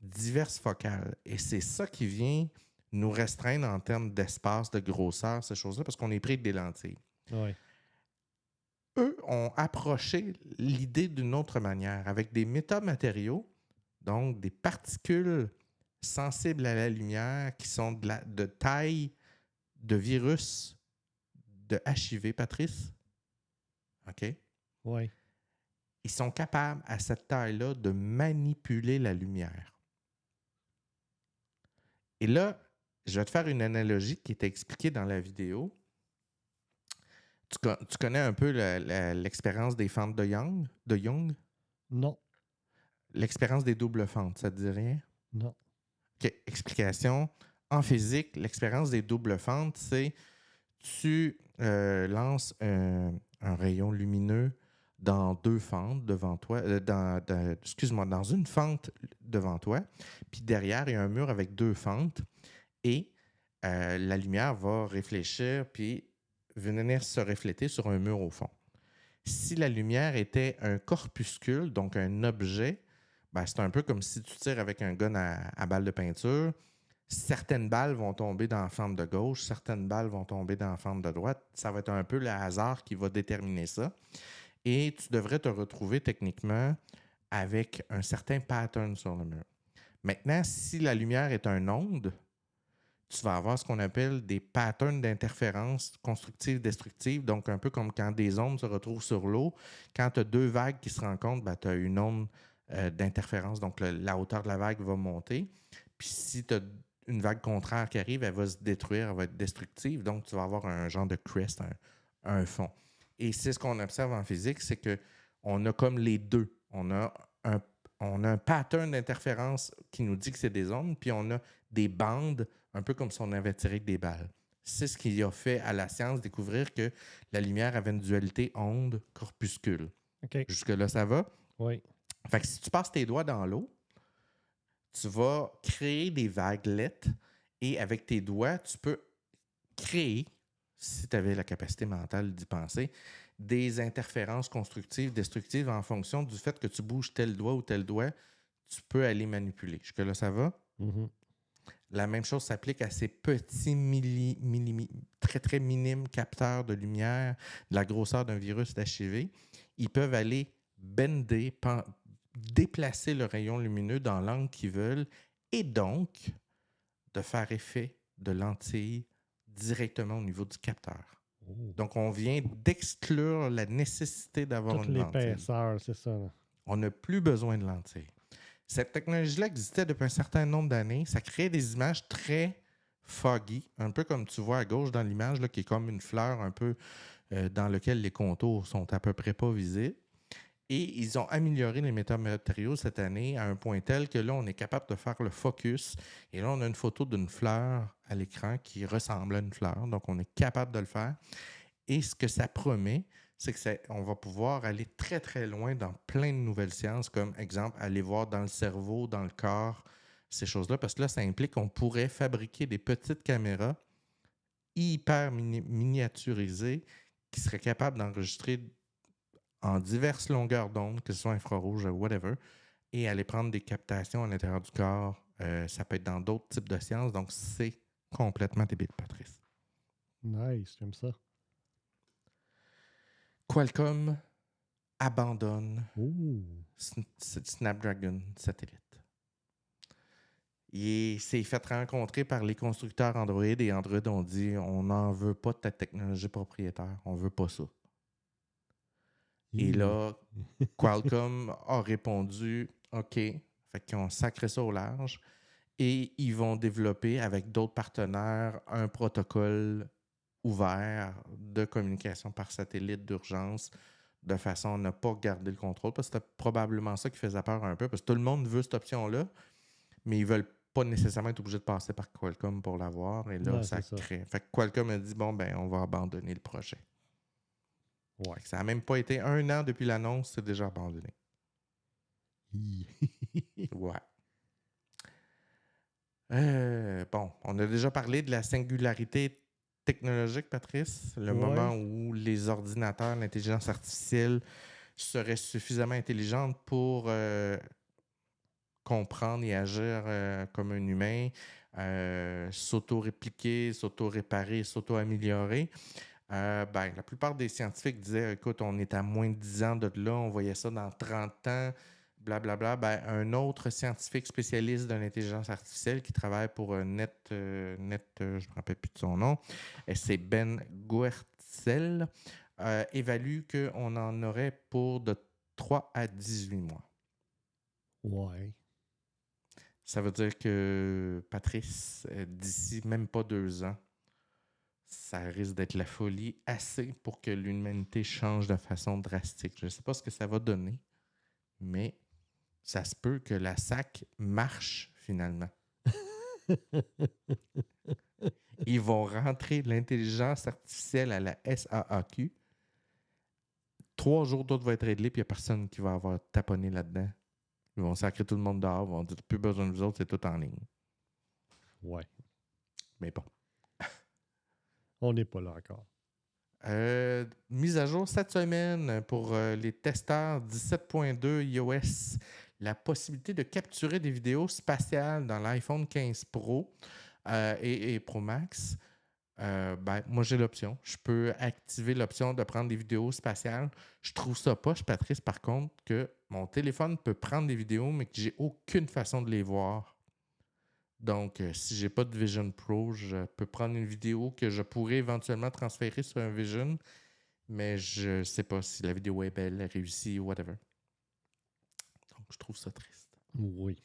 diverses focales. Et c'est ça qui vient nous restreindre en termes d'espace, de grosseur, ces choses-là, parce qu'on est pris avec des lentilles. Oui. Eux ont approché l'idée d'une autre manière, avec des métamatériaux, donc des particules sensibles à la lumière qui sont de, la- de taille de virus de HIV, Patrice. OK? Oui. Ils sont capables, à cette taille-là, de manipuler la lumière. Et là, je vais te faire une analogie qui est expliquée dans la vidéo. Tu, co- tu connais un peu l'expérience des fentes de Young? De Young? Non. L'expérience des doubles fentes, ça te dit rien? Non. OK, explication. En physique, l'expérience des doubles fentes, c'est tu euh, lances un, un rayon lumineux dans deux fentes devant toi, euh, dans, dans- excuse-moi, dans une fente devant toi, puis derrière, il y a un mur avec deux fentes, et la lumière va réfléchir, puis venir se refléter sur un mur au fond. Si la lumière était un corpuscule, donc un objet, ben, c'est un peu comme si tu tires avec un gun à, à balle de peinture. Certaines balles vont tomber dans la fente de gauche, certaines balles vont tomber dans la fente de droite. Ça va être un peu le hasard qui va déterminer ça. Et tu devrais te retrouver techniquement avec un certain pattern sur le mur. Maintenant, si la lumière est un onde, tu vas avoir ce qu'on appelle des patterns d'interférence constructive destructive donc un peu comme quand des ondes se retrouvent sur l'eau. Quand tu as deux vagues qui se rencontrent, tu as une onde euh, d'interférence, donc la hauteur de la vague va monter. Puis si tu as une vague contraire qui arrive, elle va se détruire, elle va être destructive, donc tu vas avoir un genre de crest, un, un fond. Et c'est ce qu'on observe en physique, c'est que on a comme les deux. On a un, on a un pattern d'interférence qui nous dit que c'est des ondes, puis on a des bandes, un peu comme si on avait tiré des balles. C'est ce qui a fait à la science découvrir que la lumière avait une dualité onde-corpuscule. Jusque-là, ça va? Oui. Fait que si tu passes tes doigts dans l'eau, tu vas créer des vaguelettes et avec tes doigts, tu peux créer, si tu avais la capacité mentale d'y penser, des interférences constructives, destructives en fonction du fait que tu bouges tel doigt ou tel doigt, tu peux aller manipuler. Jusque-là, ça va? Mhm. La même chose s'applique à ces petits milli, milli- très très minimes capteurs de lumière de la grosseur d'un virus d'HIV. Ils peuvent aller bender, déplacer le rayon lumineux dans l'angle qu'ils veulent et donc de faire effet de lentilles directement au niveau du capteur. Oh. Donc on vient d'exclure la nécessité d'avoir une lentille. l'épaisseur, c'est ça. là. On n'a plus besoin de lentilles. Cette technologie-là existait depuis un certain nombre d'années. Ça créait des images très foggy, un peu comme tu vois à gauche dans l'image, qui est comme une fleur un peu euh, dans laquelle les contours sont à peu près pas visibles. Et ils ont amélioré les métamatériaux cette année à un point tel que là, on est capable de faire le focus. Et là, on a une photo d'une fleur à l'écran qui ressemble à une fleur. Donc, on est capable de le faire. Et ce que ça promet, c'est qu'on va pouvoir aller très, très loin dans plein de nouvelles sciences, comme exemple, aller voir dans le cerveau, dans le corps, ces choses-là, parce que là, ça implique qu'on pourrait fabriquer des petites caméras hyper miniaturisées qui seraient capables d'enregistrer en diverses longueurs d'onde, que ce soit infrarouge ou whatever, et aller prendre des captations à l'intérieur du corps. Euh, ça peut être dans d'autres types de sciences, donc c'est complètement débile, Patrice. Nice, j'aime ça. Qualcomm abandonne Snapdragon satellite. Il s'est fait rencontrer par les constructeurs Android et Android ont dit on n'en veut pas de ta technologie propriétaire, on veut pas ça. Et là, Qualcomm a répondu OK, fait qu'ils ont sacré ça au large et ils vont développer avec d'autres partenaires un protocole ouvert de communication par satellite d'urgence de façon à ne pas garder le contrôle. Parce que c'était probablement ça qui faisait peur un peu, parce que tout le monde veut cette option-là, mais ils veulent pas nécessairement être obligés de passer par Qualcomm pour l'avoir. Et là, ça crée. Fait que Qualcomm a dit bon, ben, on va abandonner le projet. Ouais. Ça n'a même pas été un an depuis l'annonce, c'est déjà abandonné. ouais. Euh, bon, on a déjà parlé de la singularité technologique, Patrice, le moment où les ordinateurs, l'intelligence artificielle seraient suffisamment intelligentes pour euh, comprendre et agir euh, comme un humain, euh, s'auto-répliquer, s'auto-réparer, s'auto-améliorer. ben, la plupart des scientifiques disaient écoute, on est à moins de 10 ans de là, on voyait ça dans 30 ans blablabla, ben, un autre scientifique spécialiste de l'intelligence artificielle qui travaille pour euh, Net, euh, Net euh, je ne me rappelle plus de son nom, c'est Ben Guertzel, évalue qu'on en aurait pour de 3 à 18 mois. Ouais. Ça veut dire que, Patrice, d'ici même pas deux ans, ça risque d'être la folie assez pour que l'humanité change de façon drastique. Je ne sais pas ce que ça va donner, mais ça se peut que la SAC marche finalement. Ils vont rentrer l'intelligence artificielle à la SAAQ. Trois jours d'autres vont être réglés, puis il n'y a personne qui va avoir taponné là-dedans. Ils vont sacrer tout le monde dehors, ils vont dire plus besoin de vous autres, c'est tout en ligne. Ouais. Mais bon. On n'est pas là encore. Euh, mise à jour cette semaine pour euh, les testeurs 17.2 iOS la possibilité de capturer des vidéos spatiales dans l'iPhone 15 Pro euh, et, Pro Max. Euh, ben, moi, j'ai l'option. Je peux activer l'option de prendre des vidéos spatiales. Je trouve ça poche, Patrice, par contre, que mon téléphone peut prendre des vidéos, mais que j'ai aucune façon de les voir. Donc, euh, si j'ai pas de Vision Pro, je peux prendre une vidéo que je pourrais éventuellement transférer sur un Vision, mais je sais pas si la vidéo est belle, réussie, whatever. Je trouve ça triste. Oui.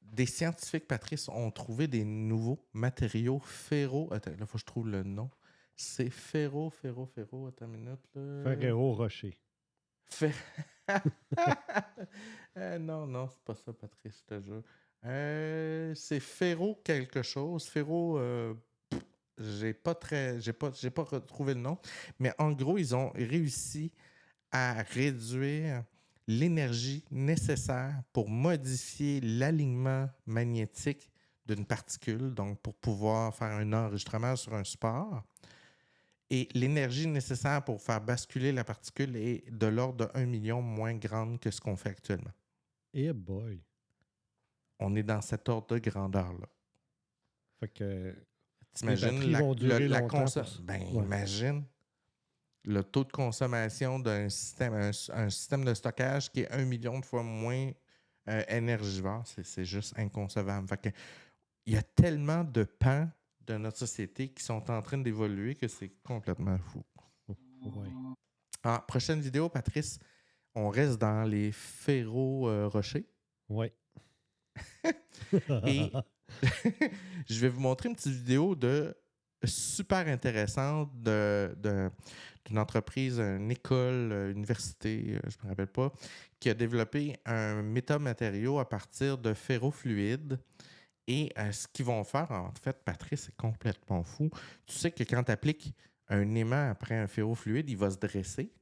Des scientifiques, Patrice, ont trouvé des nouveaux matériaux ferro. Attends, là, il faut que je trouve le nom. C'est ferro, ferro, ferro. Attends une minute. Ferrero Rocher. Fer... euh, non, non, c'est pas ça, Patrice, je te jure. Euh, c'est ferro quelque chose. Ferro. Euh, j'ai pas très. J'ai pas, j'ai pas retrouvé le nom. Mais en gros, ils ont réussi à réduire l'énergie nécessaire pour modifier l'alignement magnétique d'une particule, donc pour pouvoir faire un enregistrement sur un support. Et l'énergie nécessaire pour faire basculer la particule est de l'ordre de 1 million moins grande que ce qu'on fait actuellement. Eh boy! On est dans cet ordre de grandeur-là. Fait que. T'imagines la, la, Ben, imagine le taux de consommation d'un système, un, système de stockage qui est un million de fois moins euh, énergivore, c'est juste inconcevable. il y a tellement de pans de notre société qui sont en train d'évoluer que c'est complètement fou. Ah, prochaine vidéo, Patrice, on reste dans les ferro-rochers. oui. Et je vais vous montrer une petite vidéo de super intéressante d'une entreprise, une école, une université, je ne me rappelle pas, qui a développé un métamatériau à partir de ferrofluide. Et ce qu'ils vont faire, en fait, Patrice, c'est complètement fou. Tu sais que quand tu appliques un aimant après un ferrofluide, il va se dresser.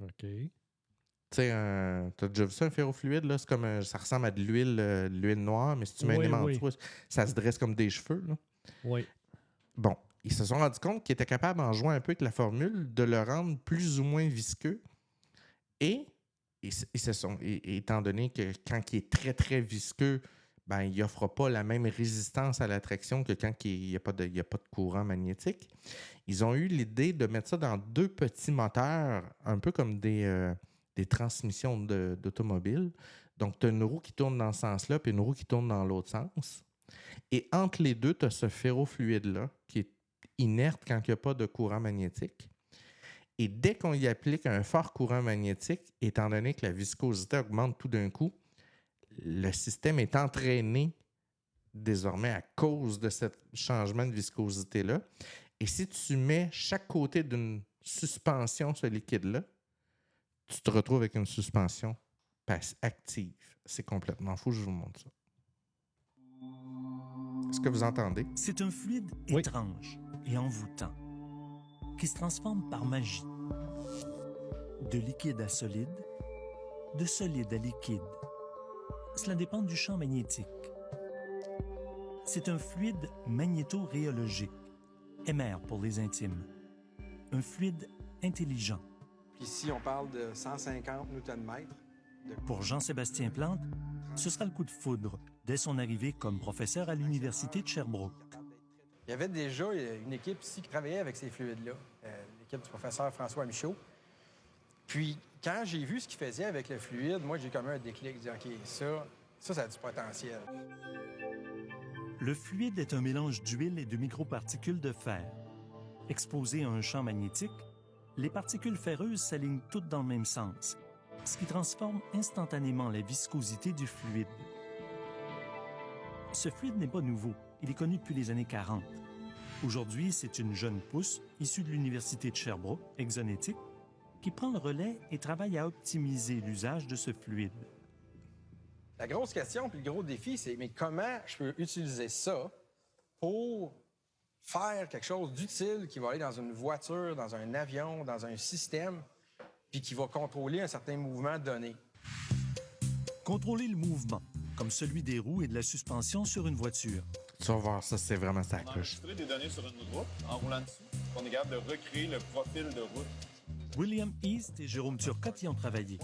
OK. Tu sais, tu as déjà vu ça, un ferrofluide? Là? Comme ça ressemble à de l'huile euh, l'huile noire, mais si tu mets un aimant en dessous, ça se dresse comme des cheveux. Là. Oui. Bon, ils se sont rendus compte qu'ils étaient capables, en jouant un peu avec la formule, de le rendre plus ou moins visqueux. Et ils, étant donné que quand il est très, très visqueux, ben, il n'offre pas la même résistance à l'attraction que quand il n'y a, pas de, a pas de courant magnétique. Ils ont eu l'idée de mettre ça dans deux petits moteurs, un peu comme des, euh, des transmissions d'automobile. Donc, tu as une roue qui tourne dans ce sens-là, puis une roue qui tourne dans l'autre sens. Et entre les deux, tu as ce ferrofluide-là qui est inerte quand il n'y a pas de courant magnétique. Et dès qu'on y applique un fort courant magnétique, étant donné que la viscosité augmente tout d'un coup, le système est entraîné désormais à cause de ce changement de viscosité-là. Et si tu mets chaque côté d'une suspension, ce liquide-là, tu te retrouves avec une suspension active. C'est complètement fou, je vous montre ça. Est-ce que vous entendez? C'est un fluide étrange et envoûtant qui se transforme par magie. De liquide à solide, de solide à liquide. Cela dépend du champ magnétique. C'est un fluide magnéto-rhéologique, MR pour les intimes. Un fluide intelligent. Ici, on parle de 150 Nm. Pour Jean-Sébastien Plante, ce sera le coup de foudre dès son arrivée comme professeur à l'Université de Sherbrooke. Il y avait déjà une équipe ici qui travaillait avec ces fluides-là, euh, l'équipe du professeur François Michaud. Puis, quand j'ai vu ce qu'il faisait avec le fluide, moi, j'ai comme un déclic, dit OK, ça, ça, ça a du potentiel. Le fluide est un mélange d'huile et de microparticules de fer. Exposé à un champ magnétique, les particules ferreuses s'alignent toutes dans le même sens, ce qui transforme instantanément la viscosité du fluide. Ce fluide n'est pas nouveau, il est connu depuis les années 40. Aujourd'hui, c'est une jeune pousse issue de l'Université de Sherbrooke, Exonétique, qui prend le relais et travaille à optimiser l'usage de ce fluide. La grosse question puis le gros défi, c'est mais comment je peux utiliser ça pour faire quelque chose d'utile qui va aller dans une voiture, dans un avion, dans un système, puis qui va contrôler un certain mouvement donné? Contrôler le mouvement, comme celui des roues et de la suspension sur une voiture. Tu vas voir, ça, c'est vraiment ça. On a des données sur une route en roulant dessus. On est capable de recréer le profil de route William East et Jérôme Turcotte y ont travaillé.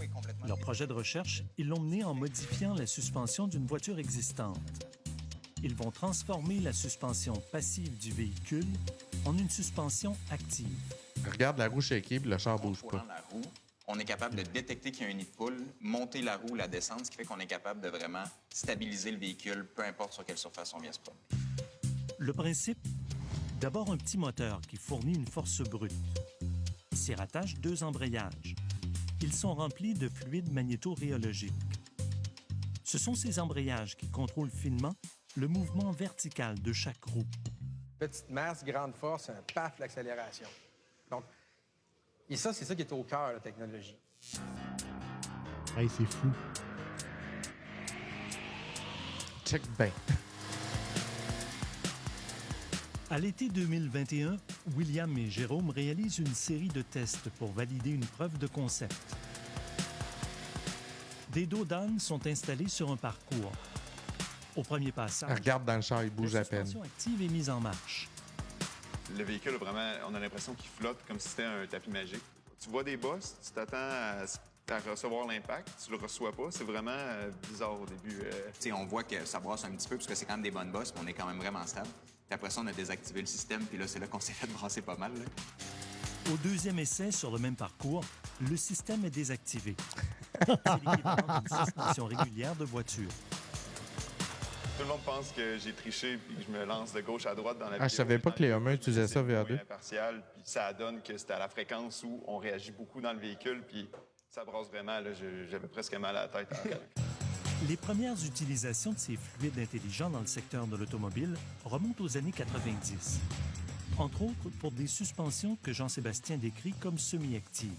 Leur projet de recherche, ils l'ont mené en modifiant la suspension d'une voiture existante. Ils vont transformer la suspension passive du véhicule en une suspension active. Regarde la roue chez le char bouge pas. La roue, on est capable de détecter qu'il y a un nid de poule, monter la roue, la descendre, ce qui fait qu'on est capable de vraiment stabiliser le véhicule, peu importe sur quelle surface on vient se promener. Le principe D'abord un petit moteur qui fournit une force brute s'y rattachent deux embrayages. Ils sont remplis de fluide magnéto-rhéologique. Ce sont ces embrayages qui contrôlent finement le mouvement vertical de chaque roue. Petite masse, grande force, un paf, l'accélération. Donc, et ça, c'est ça qui est au cœur de la technologie. Hey, c'est fou. Check bien. À l'été 2021, William et Jérôme réalisent une série de tests pour valider une preuve de concept. Des dos d'âne sont installés sur un parcours. Au premier passage, regarde dans le char, il bouge à peine. active est mise en marche. Le véhicule, vraiment, on a l'impression qu'il flotte comme si c'était un tapis magique. Tu vois des bosses, tu t'attends à, recevoir l'impact, tu le reçois pas. C'est vraiment euh, bizarre au début. Euh. on voit que ça brasse un petit peu parce que c'est quand même des bonnes bosses, mais on est quand même vraiment stable. Puis après ça, on a désactivé le système, puis là, c'est là qu'on s'est fait brasser pas mal. Au deuxième essai, sur le même parcours, le système est désactivé. c'est l'équivalent d'une suspension régulière de voiture. Tout le monde pense que j'ai triché puis que je me lance de gauche à droite dans la Ah, je savais pas que les humains utilisaient ça VR2. Impartial, puis ça donne que c'était à la fréquence où on réagit beaucoup dans le véhicule, puis ça brasse vraiment. J'avais presque mal à la tête. Les premières utilisations de ces fluides intelligents dans le secteur de l'automobile remontent aux années 90. entre autres pour des suspensions que Jean-Sébastien décrit comme semi-actives.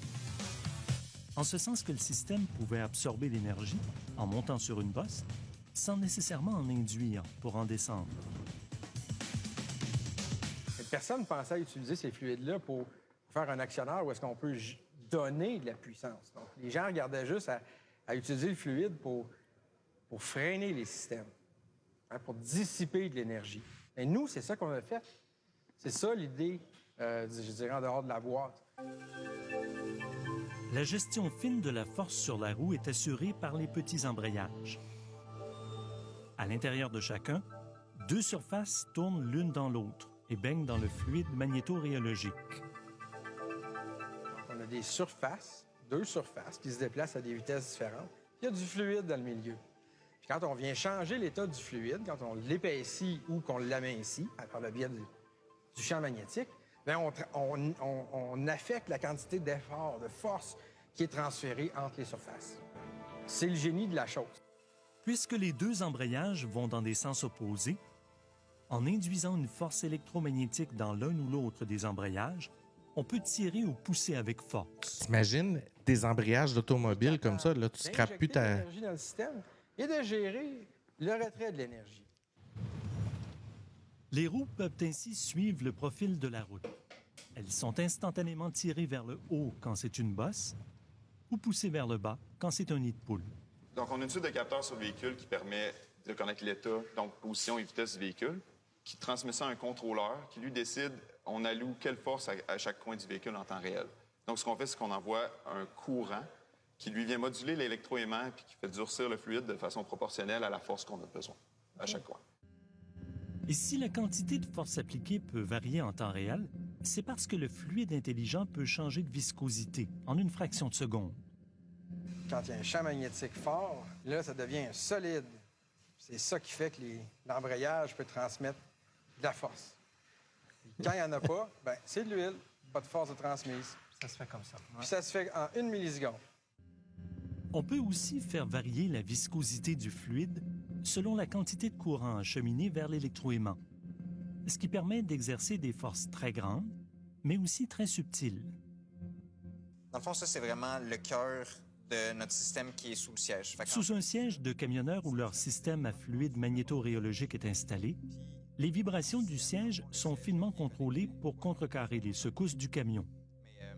En ce sens que le système pouvait absorber l'énergie en montant sur une bosse sans nécessairement en induire pour en descendre. Personne ne pensait à utiliser ces fluides-là pour faire un actionnaire où est-ce qu'on peut donner de la puissance. Donc, les gens regardaient juste à, utiliser le fluide pour, pour freiner les systèmes, hein, pour dissiper de l'énergie. Et nous, c'est ça qu'on a fait. C'est ça l'idée, euh, je dirais, en dehors de la boîte. La gestion fine de la force sur la roue est assurée par les petits embrayages. À l'intérieur de chacun, deux surfaces tournent l'une dans l'autre et baignent dans le fluide magnéto-rhéologique. On a des surfaces, deux surfaces, qui se déplacent à des vitesses différentes. Il y a du fluide dans le milieu. Quand on vient changer l'état du fluide, quand on l'épaissit ou qu'on l'amincit par le biais du, champ magnétique, bien on, affecte la quantité d'effort, de force qui est transférée entre les surfaces. C'est le génie de la chose. Puisque les deux embrayages vont dans des sens opposés, en induisant une force électromagnétique dans l'un ou l'autre des embrayages, on peut tirer ou pousser avec force. T'imagines des embrayages d'automobile comme ça, là, tu scrapes plus ta... l'énergie dans le système et de gérer le retrait de l'énergie. Les roues peuvent ainsi suivre le profil de la route. Elles sont instantanément tirées vers le haut quand c'est une bosse ou poussées vers le bas quand c'est un nid de poule. Donc, on a une suite de capteurs sur le véhicule qui permet de connaître l'état, donc position et vitesse du véhicule, qui transmet ça à un contrôleur qui, lui, décide on alloue quelle force à, chaque coin du véhicule en temps réel. Donc, ce qu'on fait, c'est qu'on envoie un courant qui, lui, vient moduler l'électroaimant puis qui fait durcir le fluide de façon proportionnelle à la force qu'on a besoin à chaque coin. Et si la quantité de force appliquée peut varier en temps réel, c'est parce que le fluide intelligent peut changer de viscosité en une fraction de seconde quand il y a un champ magnétique fort, là, ça devient solide. C'est ça qui fait que l'embrayage peut transmettre de la force. quand il n'y en a pas, ben, c'est de l'huile, pas de force de transmise. Ça se fait comme ça. Puis ça se fait en une milliseconde. On peut aussi faire varier la viscosité du fluide selon la quantité de courant acheminé vers l'électroaimant, ce qui permet d'exercer des forces très grandes, mais aussi très subtiles. Dans le fond, ça, c'est vraiment le cœur notre système qui est sous le siège. Sous un siège de camionneur où leur système à fluide magnéto-rhéologique est installé, les vibrations du siège sont finement contrôlées pour contrecarrer les secousses du camion. Euh,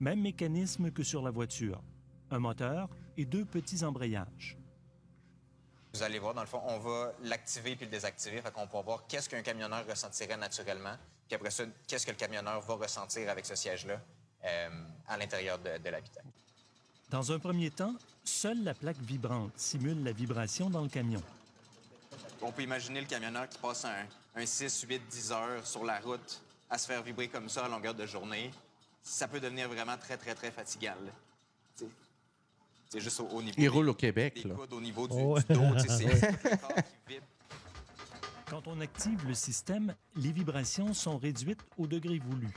Même mécanisme que sur la voiture. Un moteur et deux petits embrayages. Vous allez voir, dans le fond, on va l'activer puis le désactiver. Fait qu'on pourra voir qu'est-ce qu'un camionneur ressentirait naturellement. Puis après ça, qu'est-ce que le camionneur va ressentir avec ce siège-là. Euh, à l'intérieur de, l'habitacle. Dans un premier temps, seule la plaque vibrante simule la vibration dans le camion. On peut imaginer le camionneur qui passe un, 6, 8, 10 heures sur la route à se faire vibrer comme ça à longueur de journée. Ça peut devenir vraiment très, très, très fatigant. C'est juste au, niveau. Il roule au Québec. Là. au niveau du, oh, dos, c'est Quand on active le système, les vibrations sont réduites au degré voulu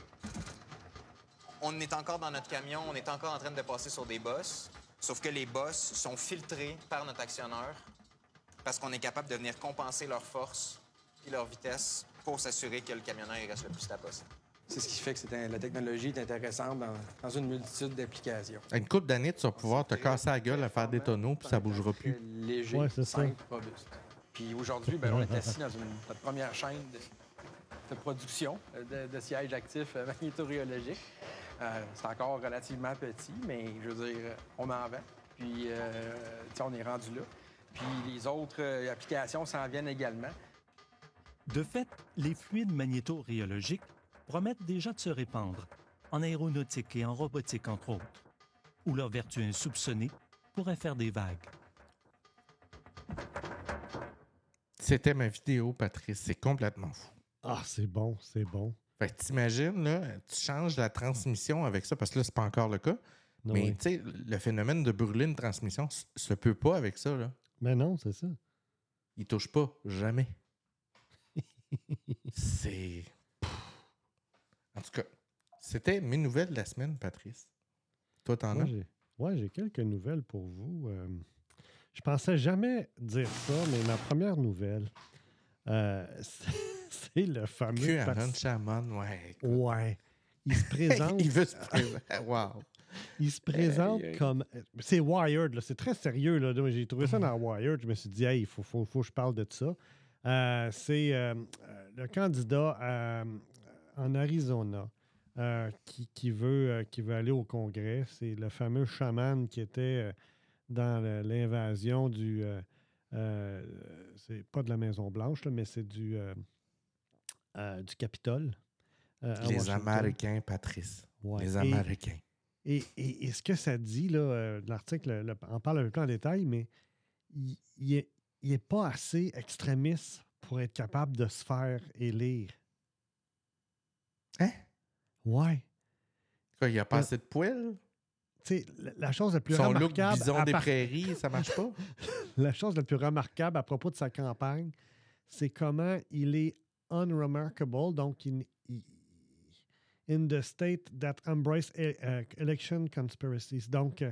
on est encore dans notre camion, on est encore en train de passer sur des bosses, sauf que les bosses sont filtrées par notre actionneur parce qu'on est capable de venir compenser leur force et leur vitesse pour s'assurer que le camionneur reste le plus stable possible. C'est ce qui fait que la technologie est intéressante dans, une multitude d'applications. Une coupe d'années, tu vas pouvoir te casser la gueule à faire des tonneaux, puis ça bougera plus. Léger, simple, robuste. Puis aujourd'hui, ben, on est assis dans une, notre première chaîne de, production de, de sièges actifs magnétorhéologiques. Euh, c'est encore relativement petit, mais je veux dire, on en vend. Puis, euh, on est rendu là. Puis les autres euh, applications s'en viennent également. De fait, les fluides magnéto-rhéologiques promettent déjà de se répandre, en aéronautique et en robotique entre autres, où leur vertu insoupçonnée pourrait faire des vagues. C'était ma vidéo, Patrice. C'est complètement fou. Ah, c'est bon, c'est bon. Fait que t'imagines, là, tu changes la transmission avec ça, parce que là, c'est pas encore le cas. mais tu sais, le phénomène de brûler une transmission se peut pas avec ça, là. Mais non, c'est ça. Il touche pas, jamais. c'est. En tout cas, c'était mes nouvelles de la semaine, Patrice. Toi, t'en as? Ouais, j'ai quelques nouvelles pour vous. Euh, je pensais jamais dire ça, mais ma première nouvelle, euh, c'est le fameux. QAnon Shaman, ouais. Ouais. Il se présente. il veut se présenter. Wow. Il se présente comme. C'est Wired, c'est très sérieux. Là. J'ai trouvé ça dans Wired. Je me suis dit, hey, il faut, faut, faut, que je parle de ça. Euh, c'est euh, le candidat euh, en Arizona qui, qui, veut, qui veut aller au Congrès. C'est le fameux chaman qui était dans l'invasion du. c'est pas de la Maison-Blanche, mais c'est du, du Capitole. Les Américains, Patrice. Les Américains. Et, et, ce que ça dit, là, l'article en parle un peu en détail, mais il, il, est, n'est pas assez extrémiste pour être capable de se faire élire. Hein? Ouais. il n'y a pas euh, assez de poils? sais, la chose la plus Son remarquable. Look bison des prairies, ça marche pas? la chose la plus remarquable à propos de sa campagne, c'est comment il est unremarkable, donc il, in the state that embrace euh, election conspiracies. Donc, euh,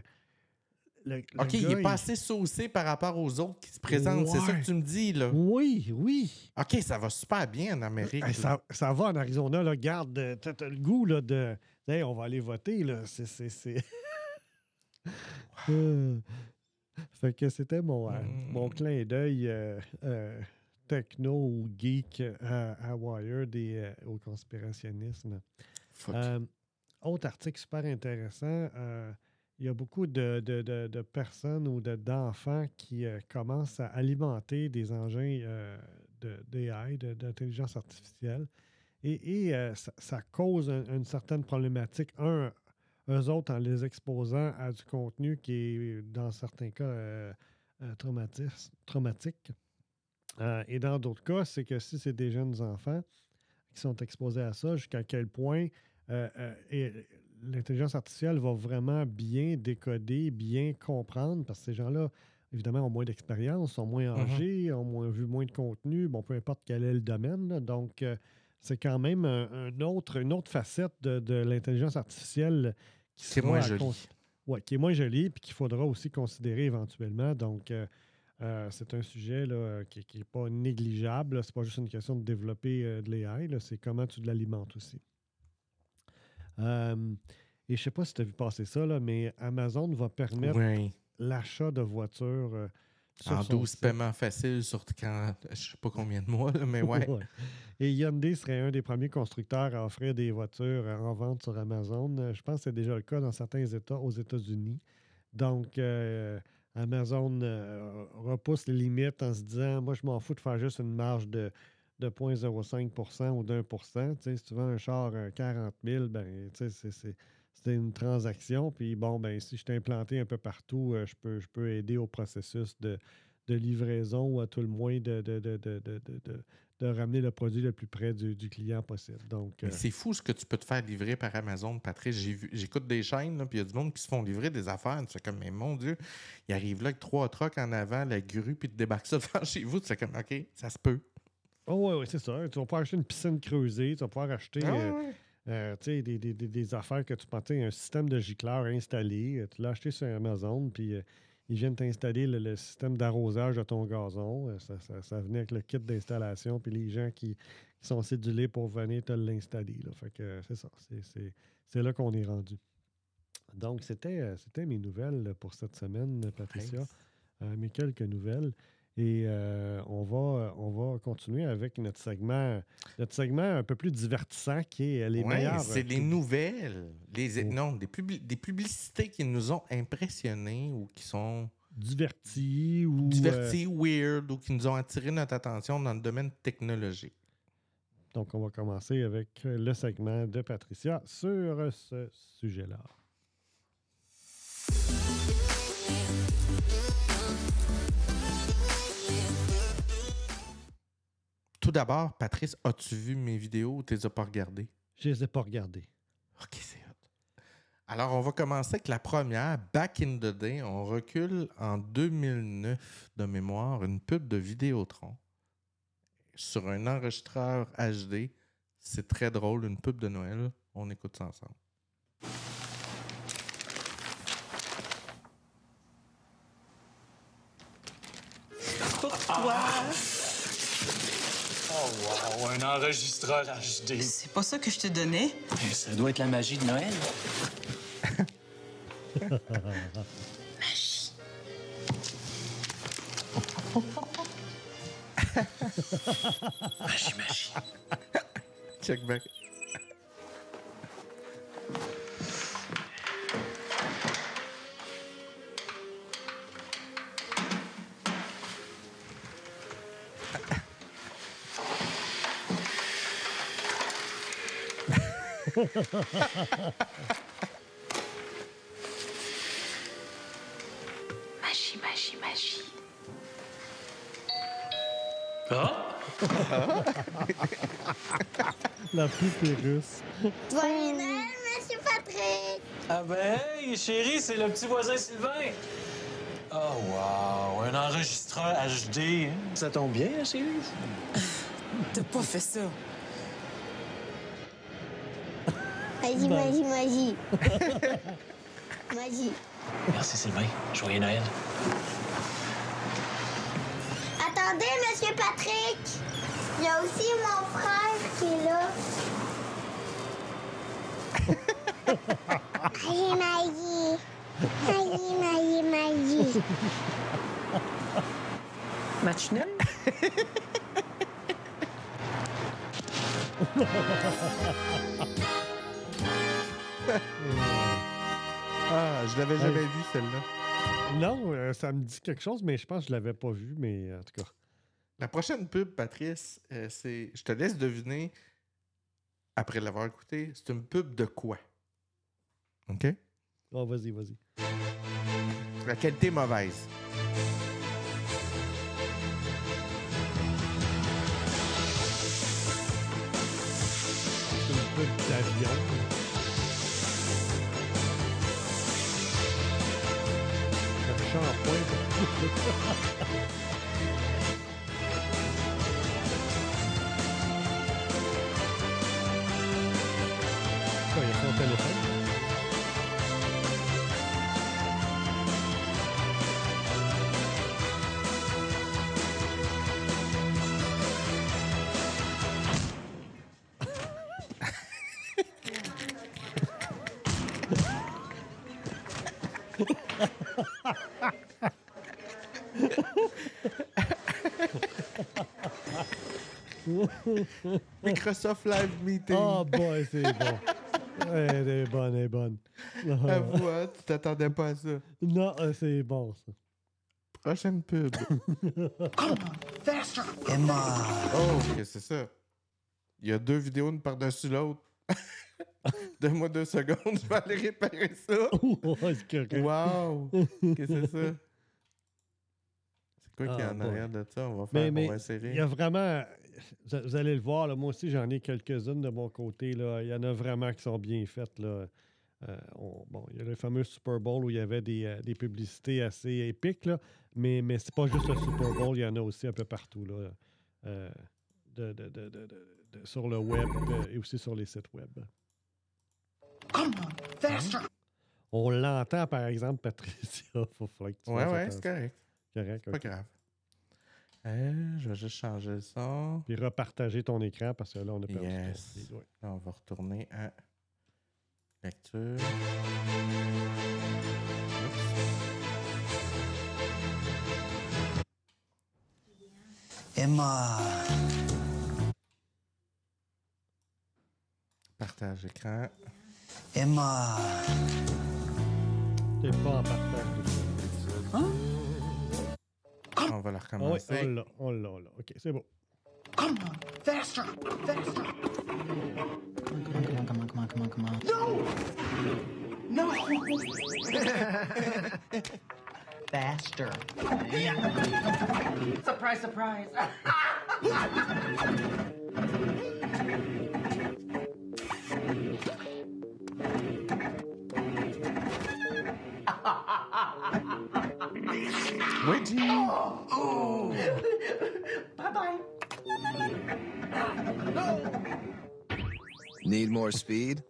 OK, il est pas assez saucé par rapport aux autres qui se présentent. C'est ça que tu me dis, là? Oui, oui. OK, ça va super bien en Amérique. ça, ça, va en Arizona, là. Garde, euh, t'as le goût, là, de... Hey, on va aller voter, là. C'est... Euh, fait que c'était mon, euh, hmm. mon clin d'œil techno ou geek à, à Wired et au conspirationnisme. autre article super intéressant il y a beaucoup de, personnes ou d'enfants qui euh, commencent à alimenter des engins euh, d'AI, d'intelligence artificielle. Et, euh, ça, cause une certaine problématique. Un, eux autres, en les exposant à du contenu qui est, dans certains cas, traumatique. Et dans d'autres cas, c'est que si c'est des jeunes enfants qui sont exposés à ça, jusqu'à quel point l'intelligence artificielle va vraiment bien décoder, bien comprendre, parce que ces gens-là, évidemment, ont moins d'expérience, sont moins mm-hmm. âgés, ont moins, vu moins de contenu, bon, peu importe quel est le domaine. donc, euh, c'est quand même un, autre, une autre facette de, l'intelligence artificielle qui, est moins jolie. Ouais, qui est moins jolie, puis qu'il faudra aussi considérer éventuellement. Donc, euh, euh, c'est un sujet là, qui n'est pas négligeable. C'est pas juste une question de développer de l'AI, c'est comment tu l'alimentes aussi. Euh, et je ne sais pas si tu as vu passer ça, là, mais Amazon va permettre l'achat de voitures. Euh, en 12 paiements faciles sur quand, je ne sais pas combien de mois, mais ouais. Et Hyundai serait un des premiers constructeurs à offrir des voitures en vente sur Amazon. Euh, je pense que c'est déjà le cas dans certains États aux États-Unis. Donc, Amazon repousse les limites en se disant Moi, je m'en fous de faire juste une marge de de 0,05 ou d'un pour cent. Si tu vends un char à 40 000, ben, c'est une transaction. Puis bon, ben, si je t'ai implanté un peu partout, euh, je, peux, je peux aider au processus de, livraison ou à tout le moins de, de, ramener le produit le plus près du, client possible. Donc, euh, C'est fou ce que tu peux te faire livrer par Amazon, Patrice. J'écoute des chaînes, puis il y a du monde qui se font livrer des affaires. Tu fais comme, mais mon Dieu, il arrive là avec trois trucks en avant, la grue, puis tu débarques ça devant chez vous. Tu fais comme, OK, ça se peut. Oh, oui, c'est ça. Tu vas pouvoir acheter une piscine creusée, tu vas pouvoir acheter ah, euh, euh, des, des, des, affaires que tu pensais, un système de gicleur installé. Tu l'as acheté sur Amazon, puis ils viennent t'installer le, système d'arrosage de ton gazon. Ça, ça, venait avec le kit d'installation, puis les gens qui, sont cédulés pour venir te l'installer. Fait que c'est ça. C'est là qu'on est rendu. Donc, c'était mes nouvelles pour cette semaine, Patricia. mes quelques nouvelles. Et euh, on, va, on va continuer avec notre segment, notre segment un peu plus divertissant qui est les meilleurs. C'est les nouvelles, les, non, des, des publicités qui nous ont impressionnés ou qui sont. Divertis ou. Divertis, euh, weird ou qui nous ont attiré notre attention dans le domaine technologique. Donc, on va commencer avec le segment de Patricia sur ce sujet-là. Tout d'abord, Patrice, as-tu vu mes vidéos ou tu les as pas regardées? Je les ai pas regardées. OK, c'est hot. Alors, on va commencer avec la première, Back in the Day. On recule en 2009 de mémoire, une pub de Vidéotron sur un enregistreur HD. C'est très drôle, une pub de Noël. On écoute ça ensemble. Pourquoi Oh, wow, un enregistreur HD. C'est pas ça que je te donnais. Ça doit être la magie de Noël. Magie. magie, magie. Check back. Magie, magie, magie. Ah! La poupée russe. Joyeux Noël, Monsieur Patrick! Ah ben, hey, chérie, c'est le petit voisin Sylvain. Oh, wow, un enregistreur HD. hein? Ça tombe bien, chérie? T'as pas fait ça. Magie, magie, magie. magie. Merci, Sylvain. Joyeux Noël. Attendez, Monsieur Patrick! Il y a aussi mon frère qui est là. magie, magie. Magie, magie, magie. Match nul? Ah, je l'avais jamais vu celle-là. Non, euh, ça me dit quelque chose, mais je pense que je l'avais pas vu, mais en tout cas. La prochaine pub, Patrice, euh, c'est. Je te laisse deviner, après l'avoir écouté, c'est une pub de quoi? OK? Oh, vas-y, vas-y. La qualité mauvaise. C'est une pub d'avion. Le shampoing. Quoi, il y a Microsoft Live Meeting. Oh boy, c'est bon. Elle est bonne, elle est bonne. Avoue, hein, tu t'attendais pas à ça. Non, euh, c'est bon, ça. Prochaine pub. Faster! Emma. Oh, ok, c'est ça. Il y a deux vidéos une par-dessus l'autre. Donne-moi deux secondes, je vais aller réparer ça. C'est. Wow! Qu'est-ce que c'est ça? C'est quoi qui est Ah, en arrière de ça? On va faire, Mais, on mais va insérer. il y a vraiment. Vous vous allez le voir, là, moi aussi, j'en ai quelques-unes de mon côté. Là. Il y en a vraiment qui sont bien faites. Là. Euh, on- bon, il y a le fameux Super Bowl où il y avait des, euh, des publicités assez épiques, là, mais, mais c'est pas juste le Super Bowl, il y en a aussi un peu partout. Là, euh, de, de- de- de- de- de- sur le web et aussi sur les sites web. Come on, faster! On l'entend, par exemple, Patricia. Faut falloir que tu Ouais, ouais, c'est correct. Pas grave. Euh, je vais juste changer le son. Puis repartager ton écran parce que là, on a perdu Yes. ton ouais. Là, on va retourner à lecture. Emma. Partage écran. Emma. T'es pas en partage de ça. On va la Ah oui, recommencer. on l'a, on l'a, on l'a. OK, c'est bon. Come on, faster! Faster! Come on, come on, come on, come on, come on. No! faster. surprise, surprise! Oui, G. Oh! bye bye! Need more speed?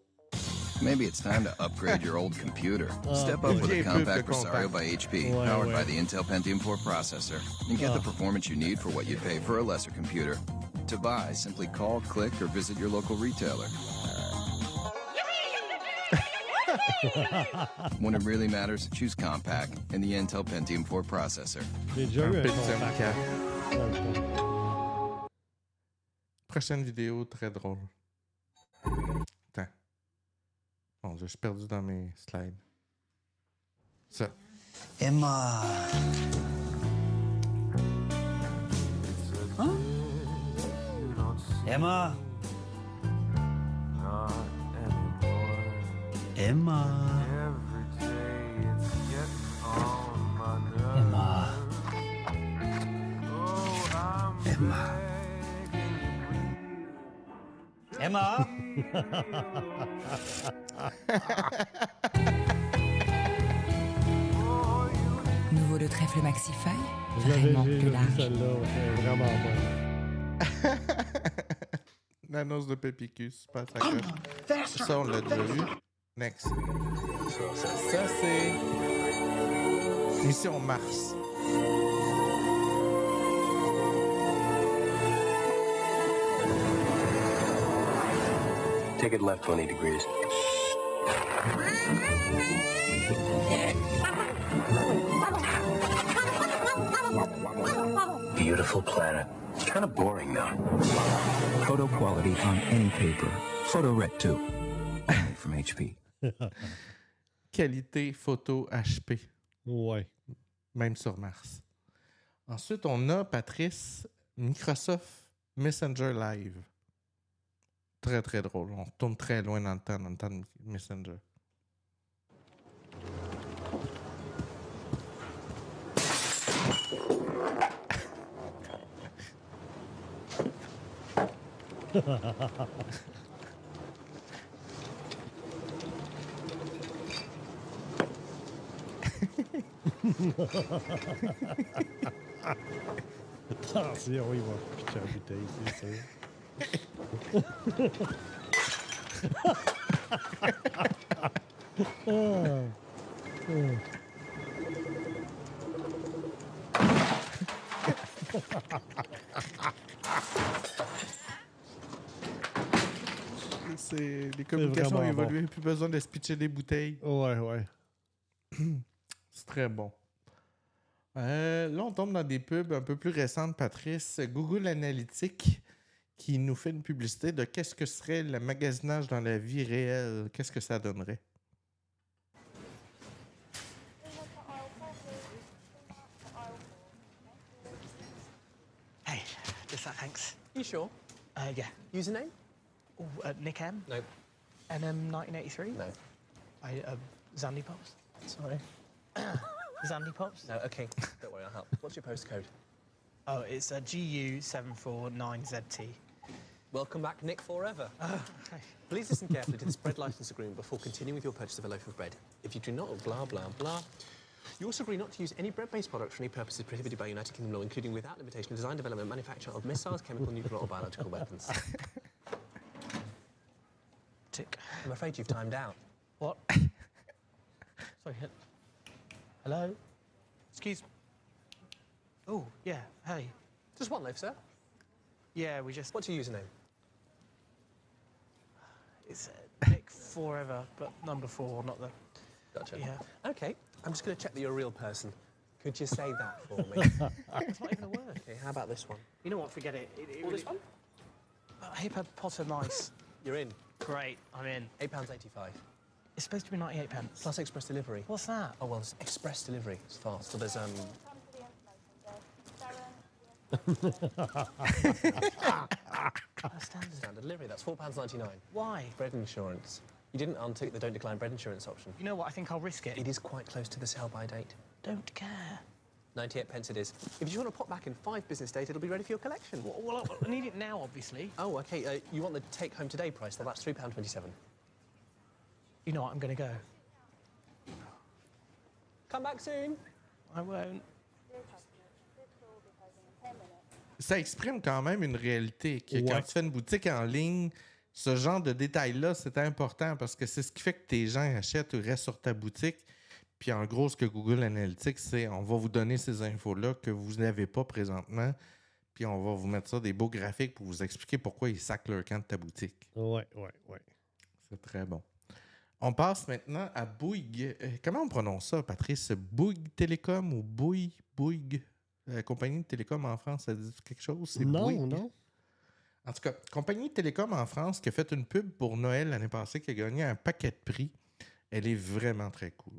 Maybe it's time to upgrade your old computer. Oh, Step up with a compact put the Rosario compact. by HP, Ouais, powered by the Intel Pentium 4 processor, and get the Oh. performance you need for what you'd pay for a lesser computer. to buy, simply call, click, or visit your local retailer. When it really matters, choose Compact and the Intel Pentium 4 processor. J'ai déjà eu un Pentium contact. 4. dans le temps. Prochaine vidéo très drôle. Attends. Bon, je suis perdu dans mes slides. Ça. Emma. Hein? Emma. Ah. Emma. Emma. Emma. Emma? Nouveau de trèfle Maxify, vraiment plus vu large. celle-là, c'est vraiment bon. L'annonce de Pépicus. Pas ça, ça, on l'a déjà vu. Next. Ça, c'est. Mission Mars. Take it left 20 degrees. Beautiful planet. Kind of boring though. Photo quality on any paper. Photo Ret 2. Only from HP. Qualité photo HP. Ouais. Même sur Mars. Ensuite, on a, Patrice, Microsoft Messenger Live. Très, très drôle. On retourne très loin dans le temps, dans le temps de Messenger. Attention, va pitcher la bouteille, c'est. Ah. C'est les communications ont bon. évolué, plus besoin de se pitcher des bouteilles. Ouais, ouais. C'est très bon. Euh, là, on tombe dans des pubs un peu plus récentes, Patrice. Google Analytics qui nous fait une publicité de qu'est-ce que serait le magasinage dans la vie réelle. Qu'est-ce que ça donnerait? Hey, just that, thanks. You sure? Uh, yeah. Username? Oh, uh, Nick M? No. NM1983? No. I, uh, Zandy Pops? Sorry. Zandy Pops? No, okay. Don't worry, I'll help. What's your postcode? Oh, it's a GU749ZT. Welcome back, Nick Forever. Oh, Please listen carefully to this bread license agreement before continuing with your purchase of a loaf of bread. If you do not, blah, blah, blah. You also agree not to use any bread-based product for any purposes prohibited by United Kingdom law, including without limitation, design, development, manufacture of missiles, chemical, nuclear, or biological weapons. Tick. I'm afraid you've timed out. What? Sorry. He- Hello? Excuse me. Oh, yeah. Hey. Just one loaf, sir. Yeah, we just. What's your username? It's uh, Nick Forever, but number four, not the. Gotcha. Yeah. Okay, I'm just going to check that you're a real person. Could you say that for me? it's not even a word. Okay, how about this one? You know what? Forget it. it, it Or this one? Uh, Hip Potter Mice. You're in. Great, I'm in. £8.85. It's supposed to be 98 pence. Plus express delivery. What's that? Oh, well, it's express delivery. It's fast. So there's, um... standard. Standard delivery. That's £4.99. Why? Bread insurance. You didn't untick the don't decline bread insurance option. You know what? I think I'll risk it. It is quite close to the sell-by date. Don't care. 98 pence it is. If you want to pop back in five business days, it'll be ready for your collection. Well, well, I need it now, obviously. Oh, OK. Uh, you want the take-home today price? Well, that's £3.27. You know what? I'm going to go. Come back soon. I won't. Ça exprime quand même une réalité. Que Ouais. Quand tu fais une boutique en ligne, ce genre de détails-là, c'est important parce que c'est ce qui fait que tes gens achètent ou restent sur ta boutique. Puis en gros, ce que Google Analytics, c'est on va vous donner ces infos-là que vous n'avez pas présentement. Puis Puis on va vous mettre ça des beaux graphiques pour vous expliquer pourquoi ils sacent leur camp de ta boutique. Ouais, ouais, ouais. C'est très bon. On passe maintenant à Bouygues. Euh, comment on prononce ça, Patrice? Bouygues Télécom ou Bouygues? Bouygues? La compagnie de télécom en France, ça dit quelque chose? C'est Non, Bouygues? non. En tout cas, compagnie de télécom en France qui a fait une pub pour Noël l'année passée, qui a gagné un paquet de prix. Elle est vraiment très cool.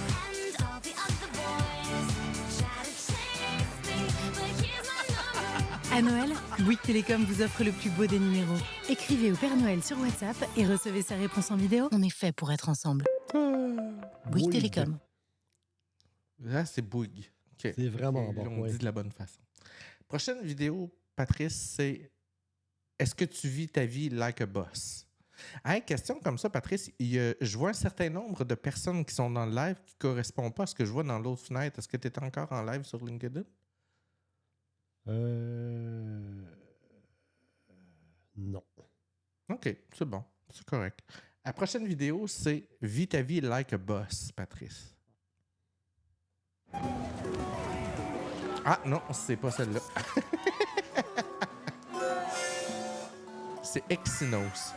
À Noël, Bouygues Télécom vous offre le plus beau des numéros. Écrivez au Père Noël sur WhatsApp et recevez sa réponse en vidéo. On est fait pour être ensemble. Bouygues Bouygues. Télécom. Là, c'est Bouygues. C'est vraiment bon, ouais. dit de la bonne façon. Prochaine vidéo, Patrice, c'est Est-ce que tu vis ta vie like a boss? Hein, question comme ça, Patrice, il y a- je vois un certain nombre de personnes qui sont dans le live qui ne correspondent pas à ce que je vois dans l'autre fenêtre. Est-ce que tu es encore en live sur LinkedIn? Euh... Non. OK, c'est bon. C'est correct. La prochaine vidéo, c'est Vis ta vie like a boss, Patrice. Ah non, c'est pas celle-là. c'est Exynos.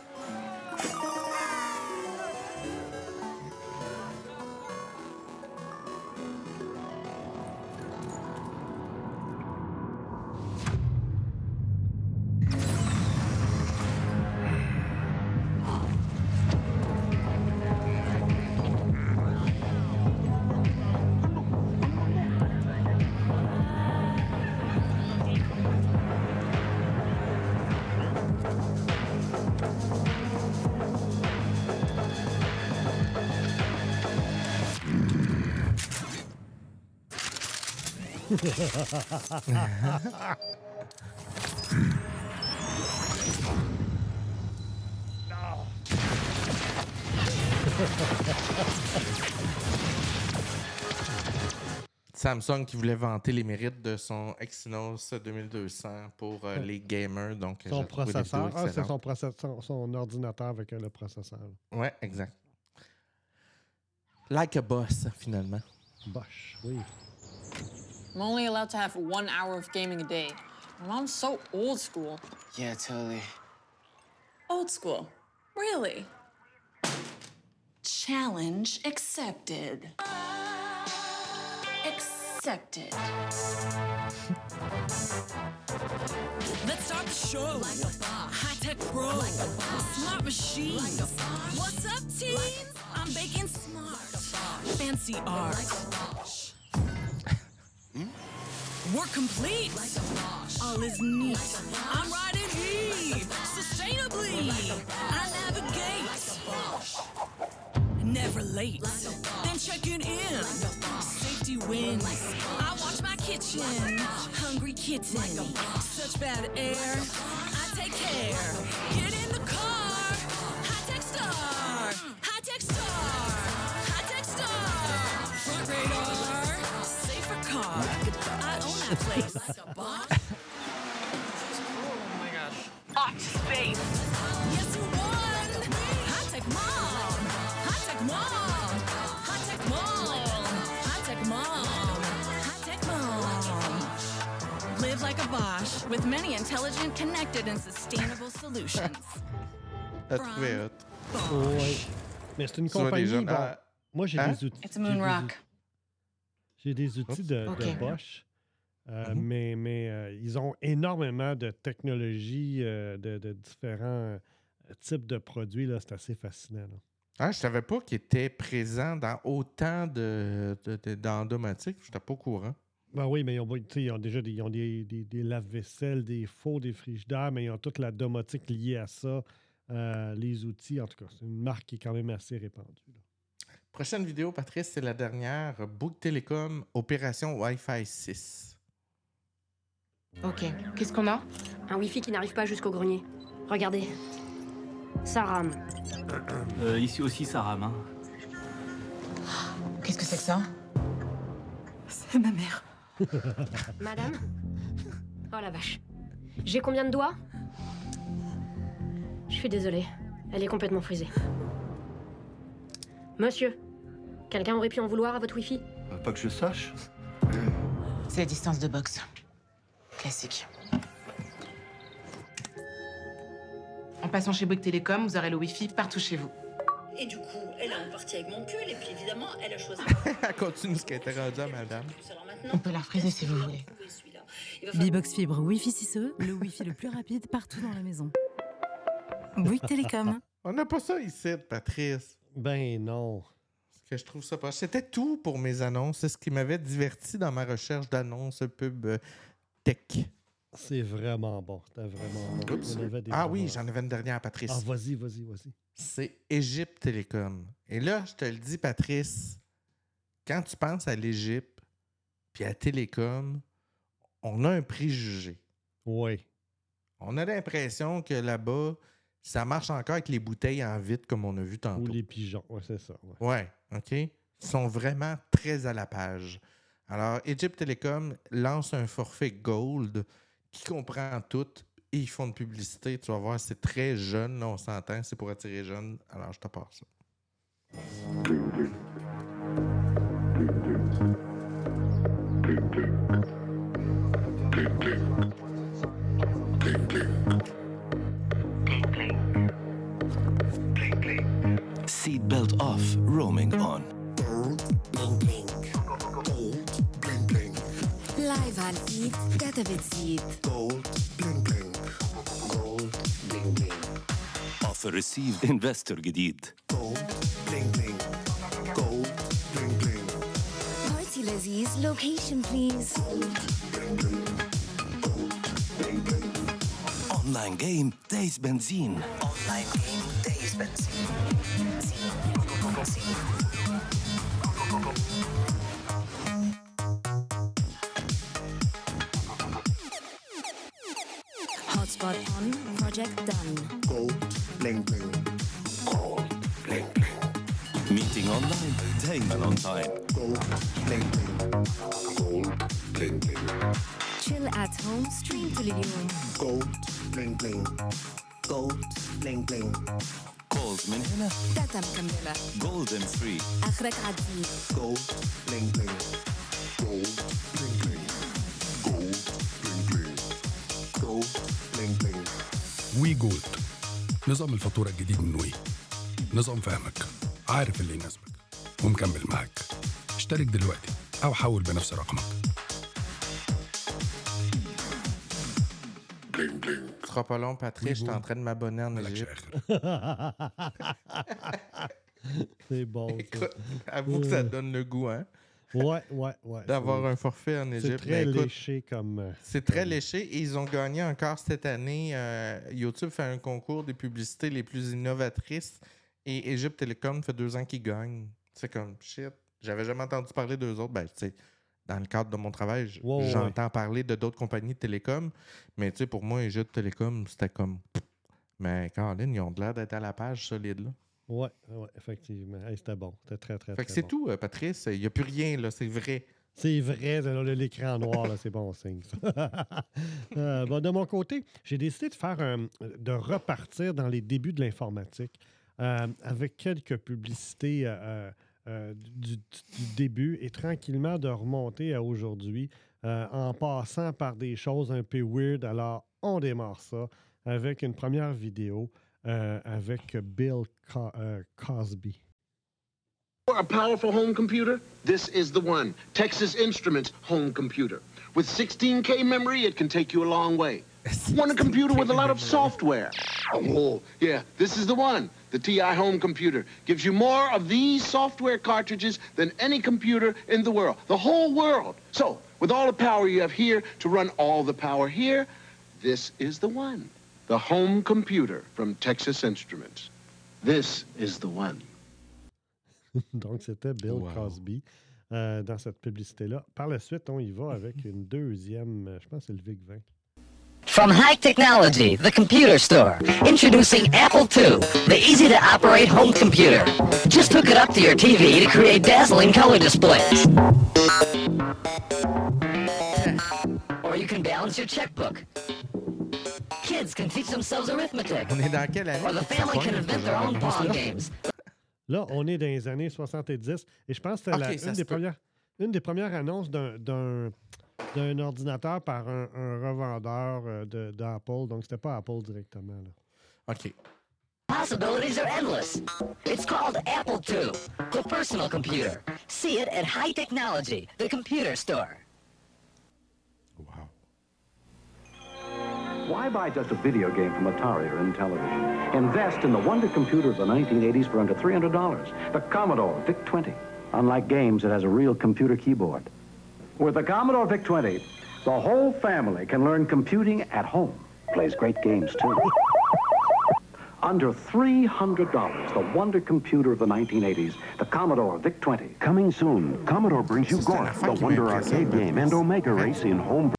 Samsung qui voulait vanter les mérites de son Exynos 2200 pour euh, les gamers. Donc, Son la vidéo processeur. Ah, c'est son, processeur, son ordinateur avec euh, le processeur. Ouais, exact. Like a boss, finalement. Bosch, oui. I'm only allowed to have one hour of gaming a day. My mom's so old school. Yeah, totally. Old school? Really? Challenge accepted. Accepted. Let's start the show. High tech pro. Smart machines. What's up, teens? I'm baking smart. Fancy art. We're complete. All is neat. I'm riding E. Sustainably. I navigate. Never late. Then checking in. Safety wins. I watch my kitchen. Hungry kitten. Such bad air. I take care. Get in the car. High tech star. High tech star. I own that place. Oh my gosh. Hot space. Yes, you won. High tech mom. High tech mom. High tech mom. High tech mom. High tech mom. Live like a Bosch with many intelligent, connected, and sustainable solutions. T'as trouvé hot. Oui. Mais c'est une Tu compagnie. jeunes- bon, moi, j'ai hein? des outils. It's a moon rock. out- J'ai des outils de, de Ok. Bosch. Euh, Mhm. Mais, mais euh, ils ont énormément de technologies, euh, de, de différents types de produits. là. C'est assez fascinant. là. Ah, je savais pas qu'il était présent dans autant de, de, de- d'endomatiques. Je n'étais pas au courant. Ben oui, mais ils ont, ils déjà des, ils ont des, des, des lave-vaisselle, des fours, des frigidaires, mais ils ont toute la domotique liée à ça, les outils. En tout cas, c'est une marque qui est quand même assez répandue. là. Prochaine vidéo, Patrice, c'est la dernière. Bouygues Télécom, opération Wi-Fi 6. Ok, qu'est-ce qu'on a? Un Wi-Fi qui n'arrive pas jusqu'au grenier. Regardez. Ça rame. Euh, ici aussi, ça rame. Hein. Qu'est-ce que c'est que ça? C'est ma mère. Madame? Oh la vache. J'ai combien de doigts? Je suis désolée. Elle est complètement frisée. Monsieur, quelqu'un aurait pu en vouloir à votre Wi-Fi? Pas que je sache. C'est la distance de boxe. Classique. En passant chez Bouygues Télécom, vous aurez le Wi-Fi partout chez vous. Et du coup, elle est en partie avec mon pull, et puis évidemment, elle a choisi. Elle continue ce qui a été rendu à madame. On peut la refriser si vous voulez. Bibox Fibre Wi-Fi 6E, le Wi-Fi le plus rapide partout dans la maison. Bouygues Télécom. On n'a pas ça ici, Patrice. Ben non. Parce que je trouve ça pas. C'était tout pour mes annonces. C'est ce qui m'avait diverti dans ma recherche d'annonces pub euh, tech. C'est vraiment bon. C'était vraiment bon. Ah oui, j'en avais une dernière, Patrice. Ah, vas-y, vas-y, vas-y. C'est Égypte Télécom. Et là, je te le dis, Patrice, quand tu penses à l'Égypte puis à Télécom, on a un préjugé. Oui. On a l'impression que là-bas, ça marche encore avec les bouteilles en vitre, comme on a vu tantôt. Ou les pigeons. Ouais, c'est ça. ouais. Ouais, OK? Ils sont vraiment très à la page. Alors, Egypt Telecom lance un forfait Gold qui comprend tout et ils font de publicité. Tu vas voir, c'est très jeune, là, on s'entend, c'est pour attirer jeunes. Alors, je te ça. Seatbelt off, roaming on. Live على الإيد داتا بتزيد Offer received investor جديد. بارتي لذيذ لوكيشن بليز Online game days بنزين. Online game days benzine. Hotspot on, project done. Meeting online دايما on time. Chill at home, stream طول اليوم. Calls من هنا داتا مكملة golden free. آخرك عديد. وي جولد نظام الفاتورة الجديد من وي نظام فاهمك عارف اللي يناسبك ومكمل معاك اشترك دلوقتي أو حول بنفس رقمك sera pas long, Patrice, je suis en train de m'abonner en Égypte. c'est bon. Écoute, avoue que ça donne le goût, hein? Ouais, ouais, ouais. D'avoir c'est- un forfait en Égypte. C'est très Ben, écoute, léché comme. euh, C'est très léché et ils ont gagné encore cette année. euh, YouTube fait un concours des publicités les plus innovatrices et Egypt Telecom fait deux ans qu'ils gagnent. C'est comme shit. J'avais jamais entendu parler d'eux autres. Ben, tu sais, dans le cadre de mon travail, ouais, j'entends parler de d'autres compagnies de télécom. Mais tu sais, pour moi, Egypt Telecom, c'était comme. Mais Caroline, ils ont de l'air d'être à la page solide. Là. Ouais, ouais, effectivement. Hey, c'était bon. C'était très, très, Fait que très c'est bon. tout, euh, Patrice. Il n'y a plus rien, là. C'est vrai. C'est vrai, l'écran noir, là, c'est bon signe. ça. Euh, bon, de mon côté, j'ai décidé de faire un- de repartir dans les débuts de l'informatique euh, avec quelques publicités euh, du, du début et tranquillement de remonter à aujourd'hui en passant par des choses un peu weird. Alors, on démarre ça avec une première vidéo euh, avec Bill Co- euh, Cosby. For a powerful home computer? This is the one. Texas Instruments home computer. With 16K memory, it can take you a long way. Want a computer with a lot of software? Oh, yeah, this is the one. The TI Home Computer gives you more of these software cartridges than any computer in the world, the whole world. So, with all the power you have here to run all the power here, this is the one. The Home Computer from Texas Instruments. This is the one. Donc, c'était Bill Wow. Cosby euh, dans cette publicité-là. Par la suite, on y va avec une deuxième, euh, je pense que c'est le VIC-20. From High Technology, the computer store, introducing Apple II, the easy to operate home computer. Just hook it up to your TV to create dazzling color displays. Or you can balance your checkbook. Kids can teach themselves arithmetic. On est dans quelle année? Or the family can invent their own chose-là? games. Là, on est dans les années 70 et je pense que c'était Ok, la- ça une, des peut. premières, une des premières annonces d'un- d'un ordinateur par un, un revendeur euh, de- d'Apple. Donc, c'était pas Apple directement. Là. OK. Possibilities are endless. It's called Apple II, the personal computer. See it at High Technology, the computer store. Why buy just a video game from Atari or Intellivision? Invest in the wonder computer of the 1980s for under $300, the Commodore VIC-20. Unlike games, it has a real computer keyboard. With the Commodore VIC-20, the whole family can learn computing at home. Plays great games, too. Under $300, the wonder computer of the 1980s, the Commodore VIC-20. Coming soon, Commodore brings you Gorf, the Wonder Arcade game, and Omega Race in home.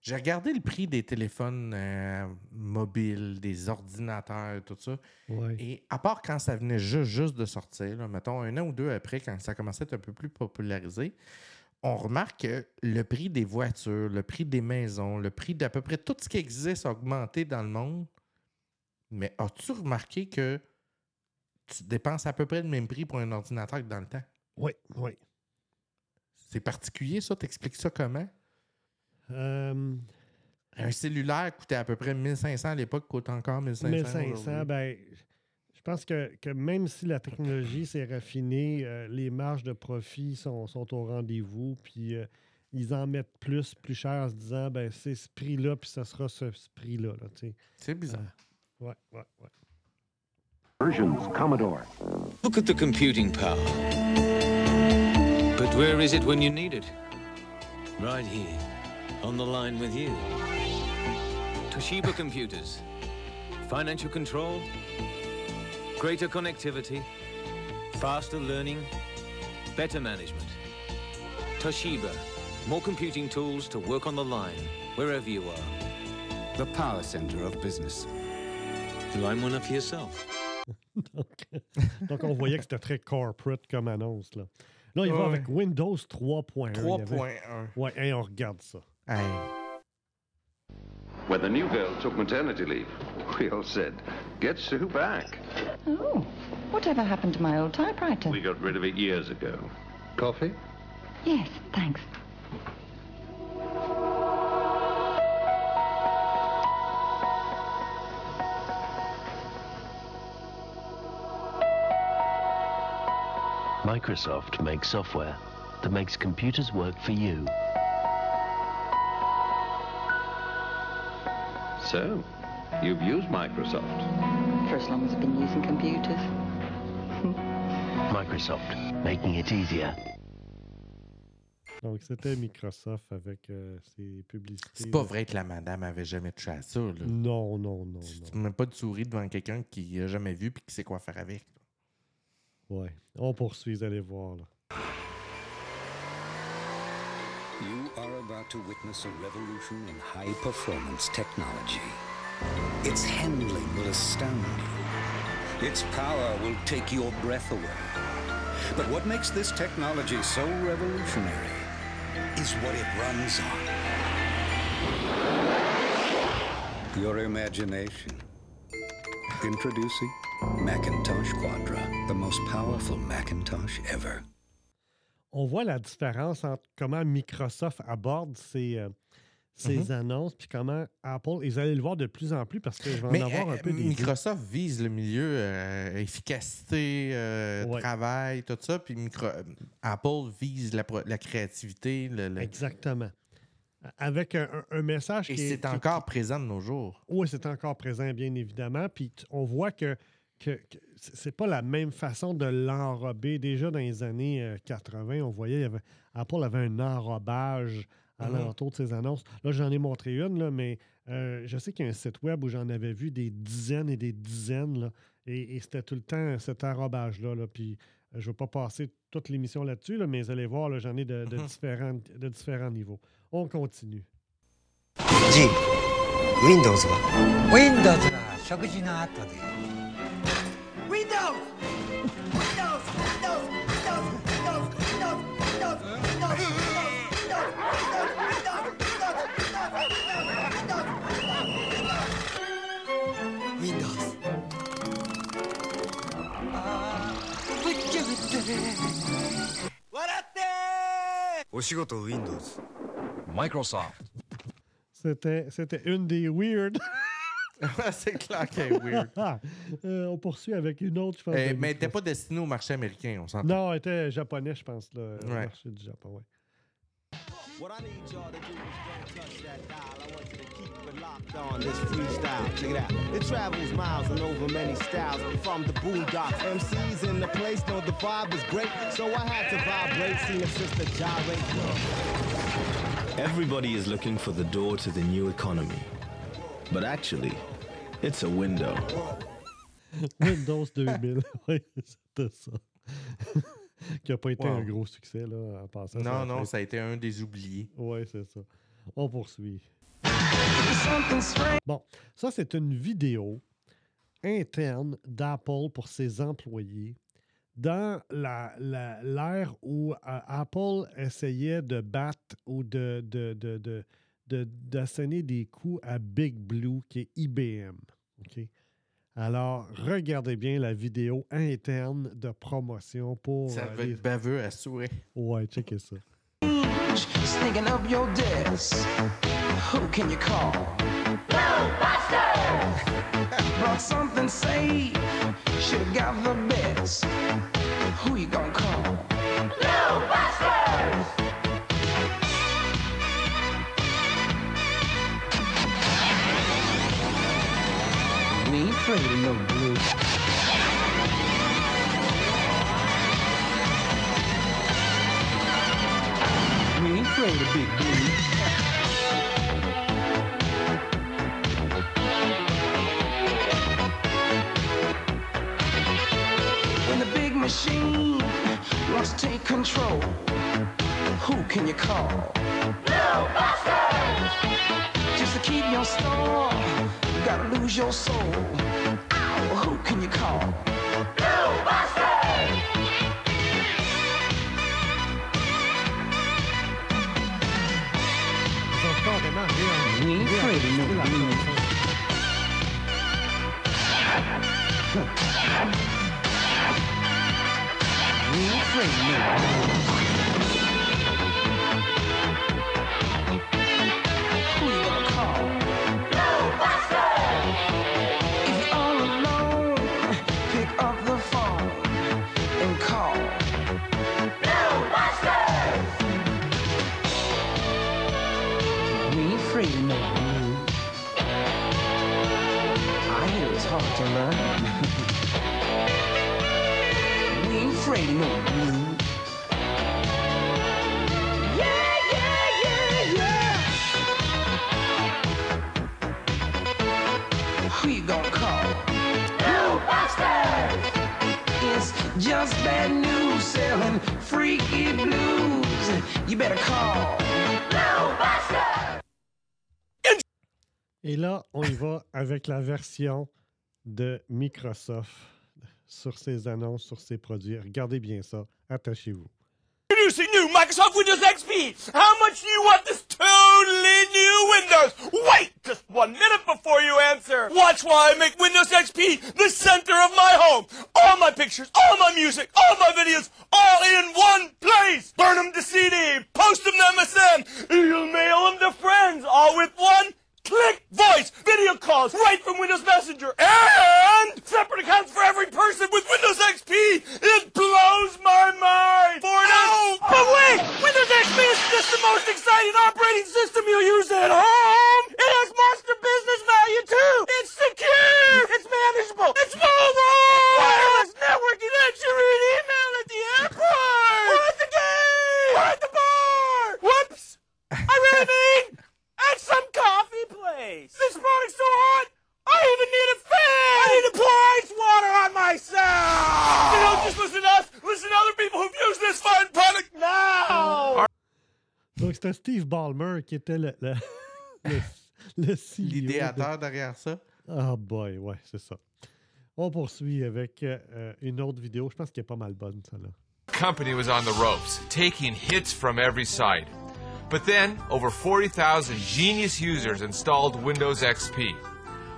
J'ai regardé le prix des téléphones euh, mobiles, des ordinateurs, tout ça. Ouais. Et à part quand ça venait juste, juste de sortir, là, mettons un an ou deux après, quand ça commençait à être un peu plus popularisé, on remarque que le prix des voitures, le prix des maisons, le prix d'à peu près tout ce qui existe a augmenté dans le monde. Mais as-tu remarqué que tu dépenses à peu près le même prix pour un ordinateur que dans le temps? Oui, oui. C'est particulier, ça? T'expliques ça comment? Euh, Un cellulaire coûtait à peu près 1500 à l'époque, coûte encore 1500. 1500, aujourd'hui. ben, je pense que, que même si la technologie s'est raffinée, euh, les marges de profit sont, sont au rendez-vous, puis euh, ils en mettent plus, plus cher en se disant, ben, c'est ce prix-là, puis ça sera ce, ce prix-là. là. C'est bizarre. Euh, ouais, ouais, ouais. Versions, Commodore. Look at the computing power. But where is it when you need it? Right here, on the line with you. Toshiba Computers. Financial control, greater connectivity, faster learning, better management. Toshiba. More computing tools to work on the line, wherever you are. The power center of business. Line one up for yourself. donc, donc, on voyait que c'était très corporate comme annonce. Là, là il va avec Windows 3.1. il y avait- 3.1. Ouais, hey, on regarde ça. When the new girl took maternity leave, we all said, get Sue back. Oh, whatever happened to my old typewriter? We got rid of it years ago. Coffee? Yes, thanks. Microsoft makes software that makes computers work for you. So, you've used Microsoft. For as long as I've been using computers. Microsoft, making it easier. Donc, c'était Microsoft avec euh, ses publicités. C'est pas vrai que la madame avait jamais touché à ça. Là. Non, non, non. Tu ne mets pas de souris devant quelqu'un qui a jamais vu et qui sait quoi faire avec. Ouais. On poursuit, vous allez voir. Là. You are about to witness a revolution in high performance technology. Its handling will astound you. Its power will take your breath away. But what makes this technology so revolutionary is what it runs on. Your imagination. Introducing Macintosh Quadra, the most powerful Macintosh ever. On voit la différence entre comment Microsoft aborde ses, euh, ses Mhm. annonces, puis comment Apple. Et vous allez le voir de plus en plus parce que je vais en avoir euh, un peu des. Microsoft vise le milieu euh, efficacité, euh, Ouais. travail, tout ça. Puis Micro- Apple vise la, la créativité. le- le- Exactement. avec un, un- message Et qui est- c'est qui- encore présent de nos jours. Oui, c'est encore présent, bien évidemment. Puis on voit que, que, c'est pas la même façon de l'enrober. Déjà dans les années euh, 80, on voyait, il avait, Apple avait un enrobage mm-hmm. à l'entour de ses annonces. Là, j'en ai montré une, là, mais euh, je sais qu'il y a un site web où j'en avais vu des dizaines et des dizaines, là, et, c'était tout le temps cet enrobage-là. Puis euh, je ne vais pas passer toute l'émission là-dessus, mais vous allez voir, j'en ai de, mm-hmm. différents, de différents niveaux. On continue. G. Windows. Windows. お仕事 Windows Microsoft. C'était, c'était une des weird. c'est clair qu'elle est weird. Ah, euh, on poursuit avec une autre, je pense. Euh, de mais elle n'était Microsoft. pas destinée au marché américain, on s'entend. Non, elle était japonais, je pense, là, le Ouais. marché du Japon, ouais. What I need y'all to do is don't touch that dial. I want you to keep it locked on this freestyle. Check it out. It travels miles and over many styles. From the boondocks, MCs in the place know the vibe is great. So I had to vibrate, seen a sister gyrate. Everybody is looking for the door to the new economy. But actually, it's a window. Windows 2000, oui, c'était ça. Qui n'a pas été Wow. un gros succès, là, en passant. Non, non, ça a été un des oubliés. Oui, c'est ça. On poursuit. Bon, ça, c'est une vidéo interne d'Apple pour ses employés dans la- la- l'ère où euh, Apple essayait de battre ou de, de, de, de- d'asséner des coups à Big Blue, qui est IBM. OK? Alors, regardez bien la vidéo interne de promotion pour. Ça euh, va les- être baveux à souhait. Ouais, checkez ça. Sneaking up your desk. Who can you call? Brought something safe. Should've got the best. Who you gonna call? We ain't afraid of no blue. We ain't afraid of big blue. When the big machine to take control, who can you call? No, Buster! Just to keep your store, you gotta lose your soul. Ow, who can you call? Ils ont carrément réen- We ain't afraid of no réenregistré la blue. chanson. We ain't afraid of no Et là, on y va avec la version de Microsoft sur ses annonces, sur ses produits. Regardez bien ça. Attachez-vous. Introducing new Microsoft Windows XP. How much do you want this totally new Windows? Wait just one minute before you answer. Watch while I make Windows XP the center of my home. All my pictures, all my music, all my videos, all in one place. Burn them to CD, post them to MSN, you'll mail them to friends, all with one click, voice, video calls, right from Windows Messenger, and separate accounts for every person with Windows XP. It blows my mind. For now, but wait, Windows XP is just the most exciting operating system you'll use at home. It has monster business value too. It's secure. It's manageable. It's mobile. Wireless networking lets you read email at the airport. Or the game. Or the bar. Whoops. I really mean. At some coffee place. This product's so hot, I even need a fan. I need to pour ice water on myself. You don't just listen to us. Listen to other people who've used this fine product now. Donc, c'était Steve Ballmer qui était le, le, le, le L'idéateur de... derrière ça. Ah oh boy, ouais, c'est ça. On poursuit avec euh, une autre vidéo. Je pense qu'elle est pas mal bonne, celle-là. Company was on the ropes, taking hits from every side. But then, over 40,000 genius users installed Windows XP.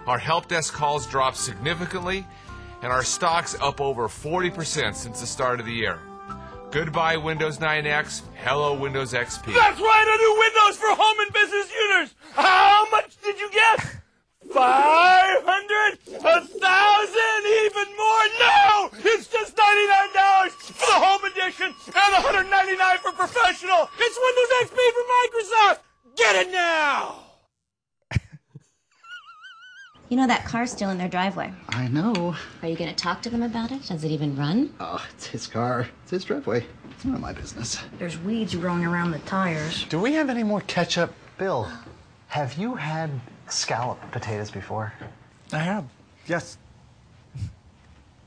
Our help desk calls dropped significantly, and our stock's up over 40% since the start of the year. Goodbye, Windows 9X. Hello, Windows XP. That's right, a new Windows for home and business users. How much did you get? Five hundred? A thousand? Even more? No! It's just ninety-nine dollars for the home edition and one hundred ninety-nine for professional. It's Windows XP from Microsoft. Get it now! You know that car's still in their driveway. I know. Are you going to talk to them about it? Does it even run? Oh, it's his car. It's his driveway. It's none of my business. There's weeds growing around the tires. Do we have any more ketchup? Bill, have you had scalloped potatoes before? I have. Yes.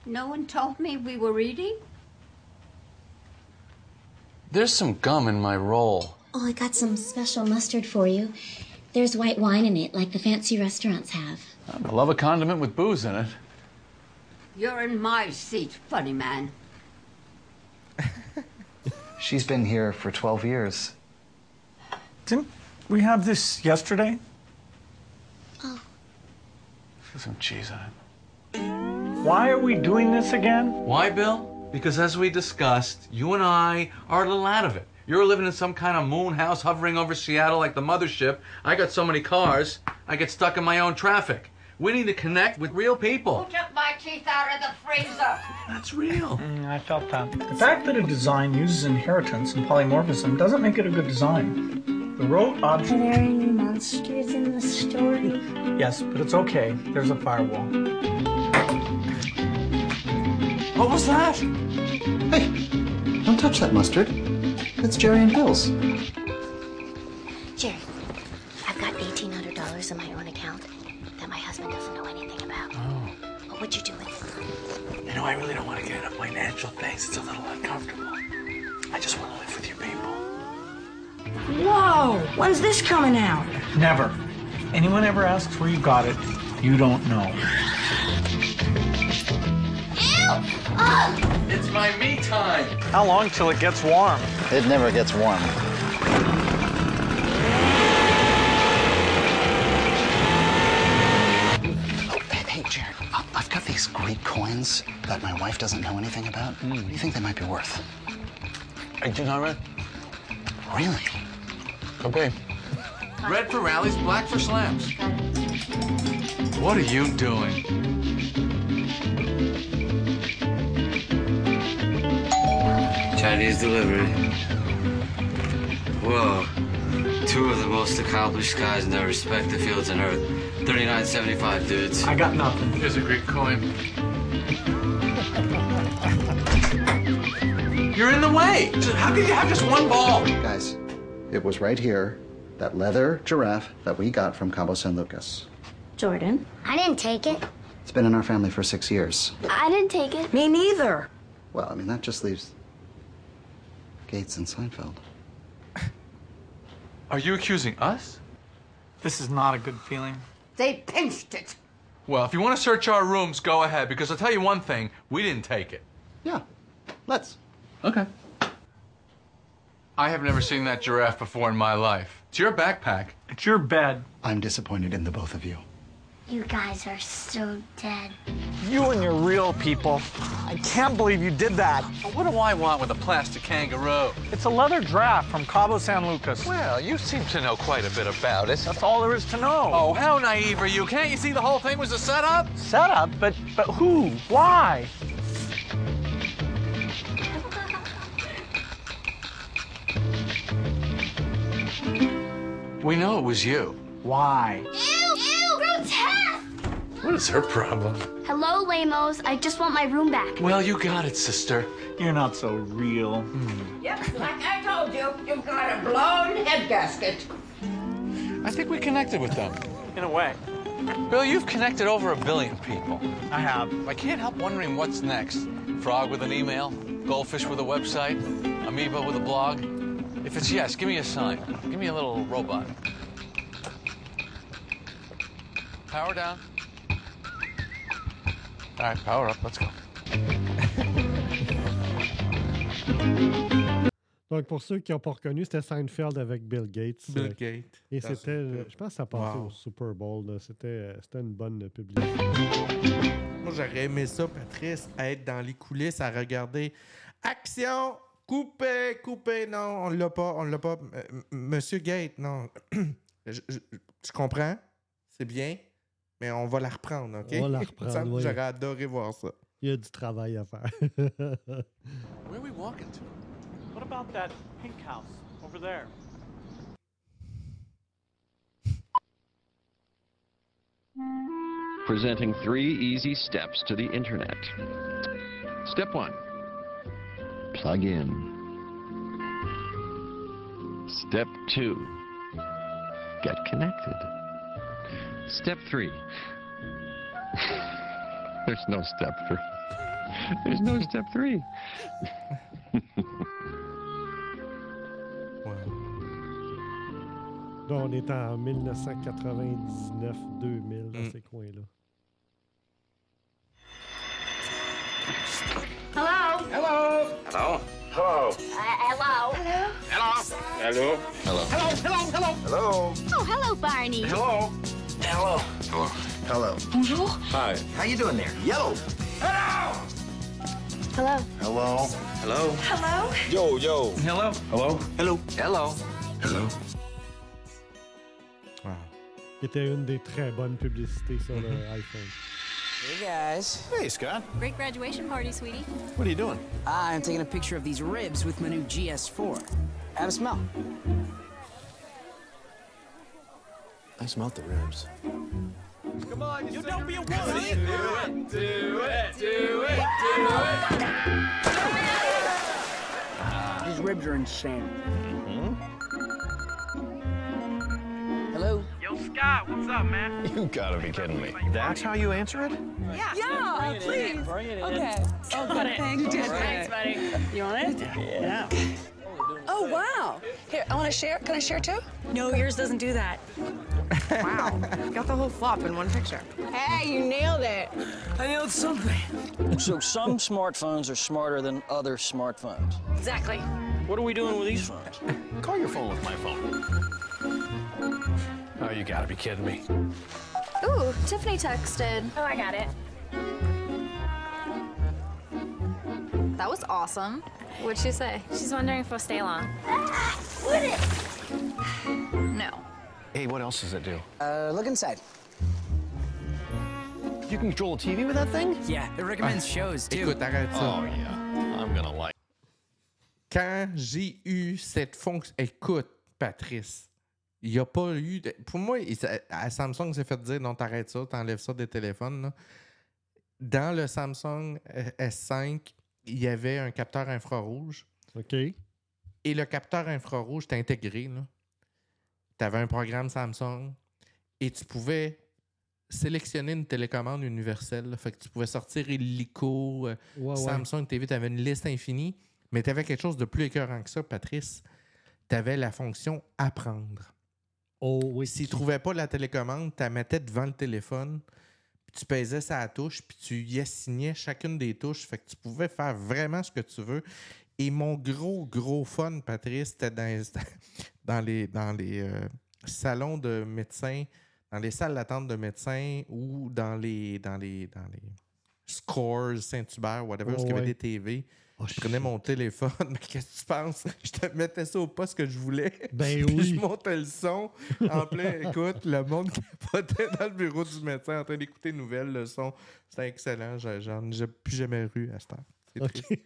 No one told me we were eating? There's some gum in my roll. Oh, I got some special mustard for you. There's white wine in it, like the fancy restaurants have. I love a condiment with booze in it. You're in my seat, funny man. She's been here for 12 years. Didn't we have this yesterday? Put some cheese on it. Why are we doing this again? Why, Bill? Because as we discussed, you and I are a little out of it. You're living in some kind of moon house hovering over Seattle like the mothership. I got so many cars, I get stuck in my own traffic. We need to connect with real people. Who Took my teeth out of the freezer. That's real. Mm, I felt that. The fact that a design uses inheritance and polymorphism doesn't make it a good design. The rote object. Are there any monsters in the story? Yes, but it's okay. There's a firewall. What was that? Hey, don't touch that mustard. It's Jerry and Bill's. Jerry, I've got $1,800 in my own account that my husband doesn't know anything about. Oh. What would you do with it? You know, I really don't want to get into financial things. It's a little uncomfortable. I just want to live with you people. Whoa! When's this coming out? Never. Anyone ever asks where you got it, you don't know. It's my me time. How long till it gets warm? It never gets warm. Oh, hey, hey, Jerry, uh, I've got these great coins that my wife doesn't know anything about. What do you think they might be worth? Eighteen hundred. Really? Okay. Red for rallies, black for slams. What are you doing? Chinese delivery. Whoa. Two of the most accomplished guys in their respective fields on Earth. 3975 dudes. I got nothing. Here's a Greek coin. You're in the way. How can you have just one ball? Guys, it was right here, that leather giraffe that we got from Cabo San Lucas. Jordan? I didn't take it. It's been in our family for six years. I didn't take it. Me neither. Well, I mean, that just leaves Gates and Seinfeld. Are you accusing us? This is not a good feeling. They pinched it. Well, if you want to search our rooms, go ahead. Because I'll tell you one thing: we didn't take it. Yeah, let's. Okay. I have never seen that giraffe before in my life. It's your backpack. It's your bed. I'm disappointed in the both of you. You guys are so dead. You and your real people. I can't believe you did that. What do I want with a plastic kangaroo? It's a leather draft from Cabo San Lucas. Well, you seem to know quite a bit about it. That's all there is to know. Oh, how naive are you? Can't you see the whole thing was a setup? Setup? But but who? Why? We know it was you. Why? Ew, ew, grotesque! What is her problem? Hello, lamos. I just want my room back. Well, you got it, sister. You're not so real. Hmm. Yep, like I told you, you've got a blown head gasket. I think we connected with them. In a way. Bill, you've connected over a billion people. I have. I can't help wondering what's next. Frog with an email, goldfish with a website, amoeba with a blog. If it's yes, give me a sign. Give me a little robot. Power down. All right, power up. Let's go. Donc, pour ceux qui n'ont pas reconnu, c'était Seinfeld avec Bill Gates. Bill Gates. Et c'était, euh, je pense que ça passait Wow. au Super Bowl. euh, c'était une bonne publicité. Moi, j'aurais aimé ça, Patrice, être dans les coulisses à regarder. Action! Coupé, coupé, non, on l'a pas, on l'a pas. Monsieur Gate, non. je, je- je comprends, c'est bien, mais on va la reprendre, OK? On va la reprendre, oui. J'aurais adoré voir ça. Il y a du travail à faire. Where are we walking to? What about that pink house over there? Presenting three easy steps to the internet. Step one plug in. Step two get connected. Step three there's no step three. There's no step three. Là, on est en 1999-2000 dans mm. ces coins-là. Hello? Hello? Hello? Hello? Uh, hello? Hello? Hello? Hello? Hello, hello, hello. Hello? Oh, hello, Barney. Hello? Hello? Hello? Hello? Bonjour. Hi. How you doing there? Yellow? Hello? Hello. Hello? Hello? Hello? Yo, yo. Hello? Hello? Hello? Hello? Hello? Qui était une des très bonnes publicités sur le iPhone. Hey guys. Hey, Scott. Great graduation party, sweetie. What are you doing? Ah, I'm taking a picture of these ribs with my new GS4. Have a smell. I smelt the ribs. Come on, you don't be a woman. Do it, do it, do it, do it. These ribs are insane. Yo, Scott, what's up, man? You gotta be kidding me. That's how you answer it? Yeah. Yeah, Bring it in. please. Bring it in. Okay. Oh, Got good. it. Thanks. You did right. Thanks, buddy. You want it? Yeah. Oh, wow. Here, I want to share. Can I share too? No, yours doesn't do that. Wow. Got the whole flop in one picture. Hey, you nailed it. I nailed something. So some smartphones are smarter than other smartphones. Exactly. What are we doing with these phones? Call your phone with my phone. Oh, you gotta be kidding me. Ooh, Tiffany texted. Oh, I got it. That was awesome. What'd she say? She's wondering if we'll stay long. No. Hey, what else does it do? Uh, look inside. You can control a TV with that thing? Yeah, it recommends shows too. Écoute, arrête ça. Oh, yeah. I'm gonna like. Quand j'ai eu cette fonction. Écoute, Patrice, il n'y a pas eu. de- Pour moi, il à Samsung s'est fait dire non, t'arrêtes ça, t'enlèves ça des téléphones. là. Dans le Samsung euh, S5, il y avait un capteur infrarouge. OK. Et le capteur infrarouge était intégré. Tu avais un programme Samsung et tu pouvais sélectionner une télécommande universelle. là. Fait que tu pouvais sortir Illico, euh, Ouais, ouais. Samsung TV, tu avais une liste infinie. Mais tu avais quelque chose de plus écœurant que ça, Patrice. Tu avais la fonction apprendre. Oh oui. S'il ne trouvait pas la télécommande, tu la mettais devant le téléphone, puis tu pesais sa touche, puis tu y assignais chacune des touches. Fait que tu pouvais faire vraiment ce que tu veux. Et mon gros, gros fun, Patrice, c'était dans, dans les, dans les euh, salons de médecins, dans les salles d'attente de médecins ou dans les, dans les, dans les scores, Saint-Hubert, whatever, Oh, parce qu'il y avait ouais. des TV. Je prenais mon téléphone, mais qu'est-ce que tu penses? Je te mettais ça au poste que je voulais. Ben Puis oui. Je montais le son en plein. Écoute, le monde capotait dans le bureau du médecin en train d'écouter une nouvelle, le son. C'était excellent. J'ai- J'en ai plus jamais ru à cette heure. C'est triste.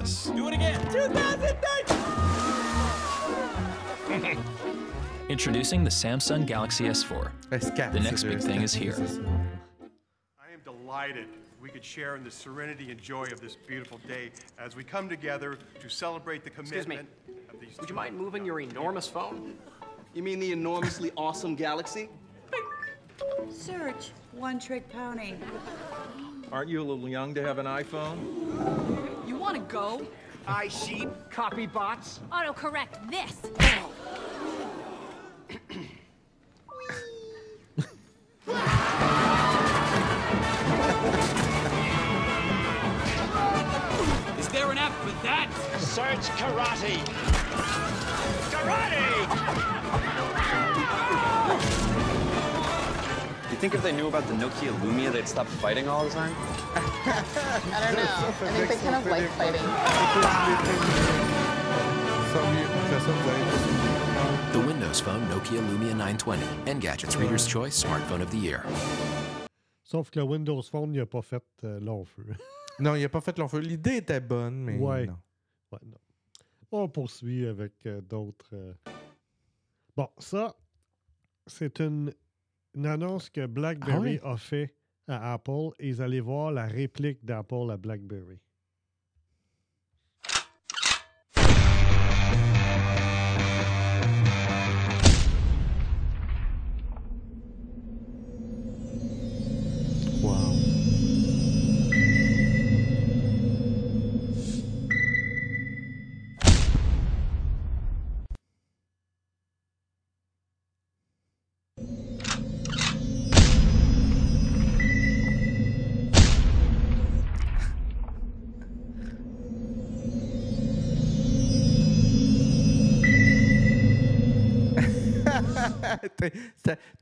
This. Do it again. 2009! Introducing the Samsung Galaxy S4. The next big thing is here. I am delighted we could share in the serenity and joy of this beautiful day as we come together to celebrate the Excuse me. commitment of these Would you mind moving your enormous phone? You mean the enormously awesome Galaxy? Search One Trick Pony. Aren't you a little young to have an iPhone? You want to go? I sheep, copy bots. Autocorrect this. Is Search karate. Karate! You think if they knew about the Nokia Lumia, they'd stop fighting all the time? I don't know. I think they kind of like fighting. The Windows Phone Nokia Lumia 920. Engadget's Reader's Choice Smartphone of the Year. Sauf que le Windows Phone, il n'a pas fait euh, long feu. non, il n'a pas fait long feu. L'idée était bonne, mais ouais. non. Ouais, non. On poursuit avec euh, d'autres. euh. Bon, ça, c'est une, une annonce que BlackBerry Ah a fait à Apple et vous allez voir la réplique d'Apple à BlackBerry.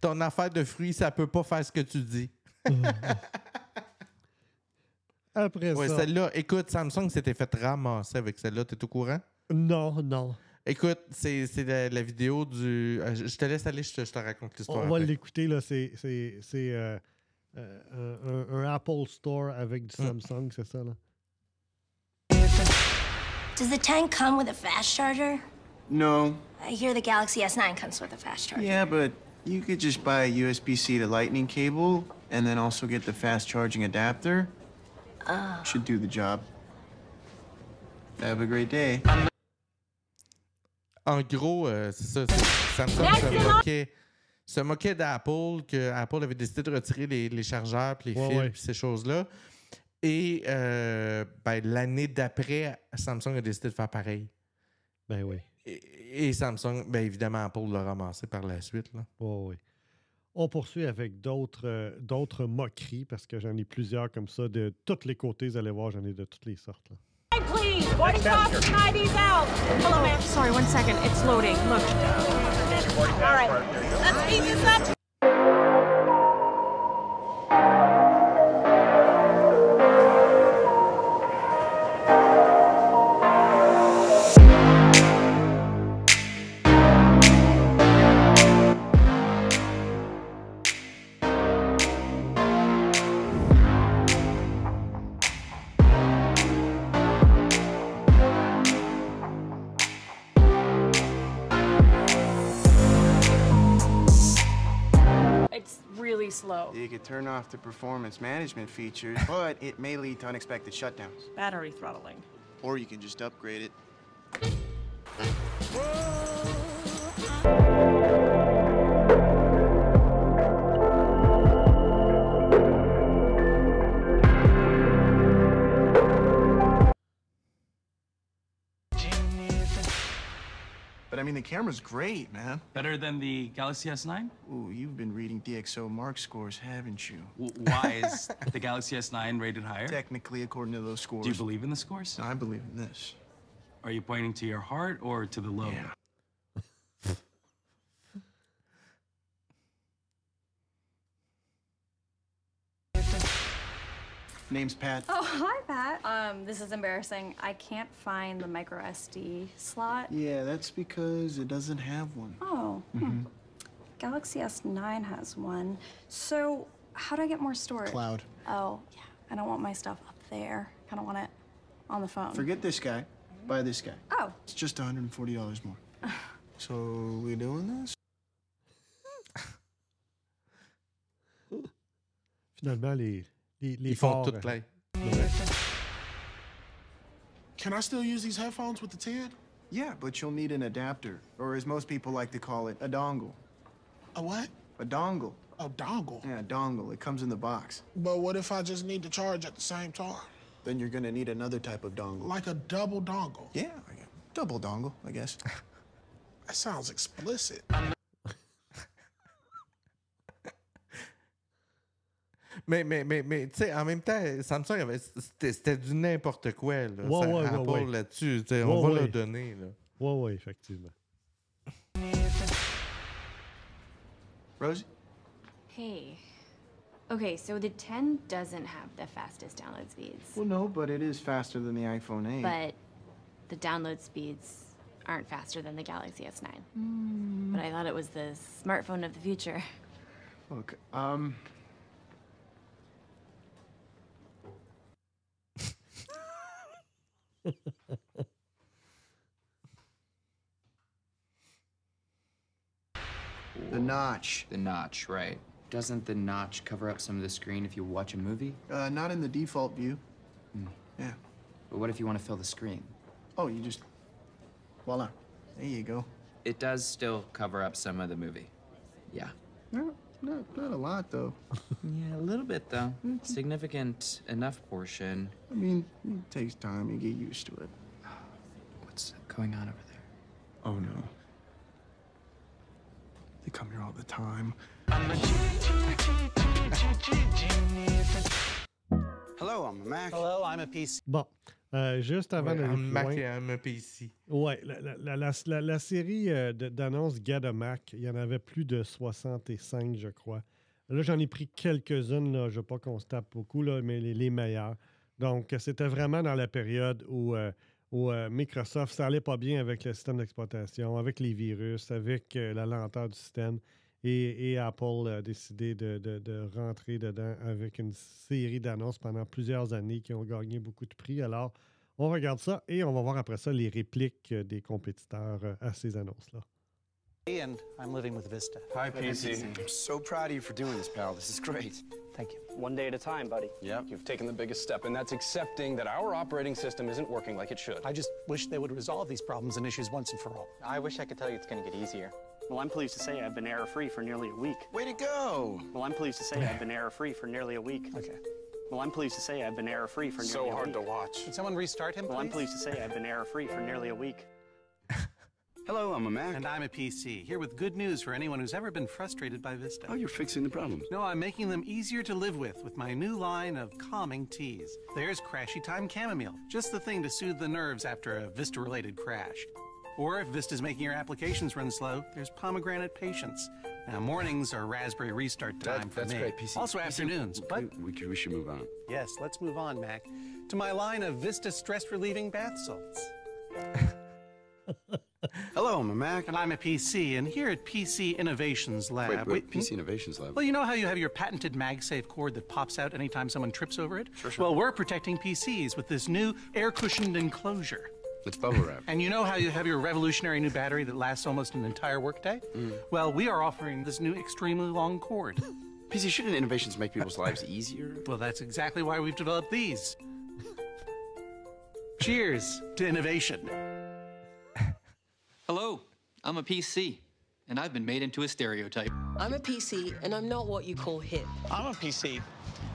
Ton affaire de fruits, ça peut pas faire ce que tu dis. Après Ouais, ça. celle-là, écoute, Samsung s'était fait ramasser avec celle-là. T'es au courant? Non, non. Écoute, c'est c'est la, la vidéo du. euh, Je te laisse aller, je te, je te raconte l'histoire. On va l'écouter, là. C'est c'est- c'est, euh, euh, un, un Apple Store avec du Hmm. Samsung, c'est ça, là? Does the tank come with a fast charger? No. I hear the Galaxy S9 comes with a fast charger. Yeah, but you could just buy a USB-C to lightning cable and then also get the fast charging adapter. Oh. Should do the job. Have a great day. En gros, euh, c'est ça. Samsung se moquait, se moquait d'Apple, que Apple avait décidé de retirer les, les chargeurs, puis les Ouais, fils, ouais. puis ces choses-là. Et euh, ben, l'année d'après, Samsung a décidé de faire pareil. Ben oui. Et, et Samsung, ben évidemment, Apple l'a ramassé par la suite. Là. Ouais, ouais. On poursuit avec d'autres euh, d'autres moqueries, parce que j'en ai plusieurs comme ça, de tous les côtés. Vous allez voir, j'en ai de toutes les sortes. Là. Please, boarding pass, try these out. Hello, ma'am. Sorry, one second. It's loading. Look. All right, let's speed this up. Turn off the performance management features, but it may lead to unexpected shutdowns. Battery throttling. Or you can just upgrade it. But mean, the camera's great, man. Better than the Galaxy S9? Ooh, you've been reading DxO Mark scores, haven't you? W- why is the Galaxy S9 rated higher? Technically, according to those scores. Do you believe in the scores? I believe in this. Are you pointing to your heart or to the lobe? Name's Pat. Oh, hi, Pat. Um, this is embarrassing. I can't find the micro SD slot. Yeah, that's because it doesn't have one. Oh, hmm. Galaxy S9 has one. So, how do I get more storage? Cloud. Oh, yeah. I don't want my stuff up there. I kind of want it on the phone. Forget this guy. Buy this guy. Oh. It's just $140 more. so, we doing this? Finalement, les, les, les Ils font forts, tout plein. Can I still use these headphones with the 10? Yeah, but you'll need an adapter, or as most people like to call it, a dongle. A what? A dongle. A dongle. Yeah, a dongle. It comes in the box. But what if I just need to charge at the same time? then you're gonna need another type of dongle. Like a double dongle? Yeah, double dongle, I guess. that sounds explicit. Mais, mais, mais, mais tu sais, en même temps, Samsung, avait- c'était c'était du n'importe quoi. Là, Ouais, Ça- ouais, Apple ouais, ouais. là-dessus, tu sais, Ouais, on va ouais. leur donner. Là. Ouais, ouais, effectivement. Rosie? Hey. Okay, so the 10 doesn't have the fastest download speeds. Well, no, but it is faster than the iPhone 8. But the download speeds aren't faster than the Galaxy S9. But I thought it was the smartphone of the future. Look, um. The notch. The notch, right. Doesn't the notch cover up some of the screen if you watch a movie? Uh, not in the default view. Yeah. But what if you want to fill the screen? Oh, you just. Voila. There you go. It does still cover up some of the movie. Yeah. No, not, not a lot, though. Yeah, a little bit though. Mm-hmm. Significant enough portion. I mean, it takes time. You get used to it. What's going on over there? Oh, no. They come here all the time. Hello, I'm a Mac. Hello, I'm a PC. Bon, euh, juste avant Ouais, plus Mac et un PC. Ouais, la, la- la- la- la- la série euh, d'annonces Get a Mac, il y en avait plus de 65, je crois. Là, j'en ai pris quelques-unes, je ne veux pas qu'on se tape beaucoup, là, mais les, les meilleures. Donc, c'était vraiment dans la période où, euh, où euh, Microsoft, ça allait pas bien avec le système d'exploitation, avec les virus, avec euh, la lenteur du système. Et, et Apple a décidé de, de- de rentrer dedans avec une série d'annonces pendant plusieurs années qui ont gagné beaucoup de prix. Alors, on regarde ça et on va voir après ça les répliques euh, des compétiteurs euh, à ces annonces-là. And I'm living with Vista. Hi, PC. I'm so proud of you for doing this, pal. This is great. Thank you. One day at a time, buddy. Yep. You've taken the biggest step, and that's accepting that our operating system isn't working like it should. I just wish they would resolve these problems and issues once and for all. I wish I could tell you it's going to get easier. Well, I'm pleased to say I've been error-free for nearly a week. Way to go! Well, I'm pleased to say I've been error-free for nearly a week. Okay. Well, I'm pleased to say I've been error-free for nearly So a week. So hard to watch. Can someone restart him, Well, I'm pleased to say I've been error-free for nearly a week. Hello, I'm a Mac. And I'm a PC, here with good news for anyone who's ever been frustrated by Vista. Oh, you're fixing the problems. No, I'm making them easier to live with with my new line of calming teas. There's Crashy Time Chamomile, just the thing to soothe the nerves after a Vista related crash. Or if Vista's making your applications run slow, there's Pomegranate Patience. Now, mornings are raspberry restart time That- for that's me. great, PC. Also PC, afternoons. But We, we should move on. yes, let's move on, Mac, to my line of Vista stress relieving bath salts. Hello, I'm a Mac. And I'm a PC, and here at PC Innovations Lab. Wait, wait, we- PC hmm? Innovations Lab. Well, you know how you have your patented MagSafe cord that pops out anytime someone trips over it? Sure, sure. Well, we're protecting PCs with this new air cushioned enclosure. It's bubble wrap. And you know how you have your revolutionary new battery that lasts almost an entire workday? Mm. Well, we are offering this new extremely long cord. PC, shouldn't innovations make people's lives easier? Well, that's exactly why we've developed these. Cheers to innovation. Hello, I'm a PC, and I've been made into a stereotype. I'm a PC, and I'm not what you call hip. I'm a PC,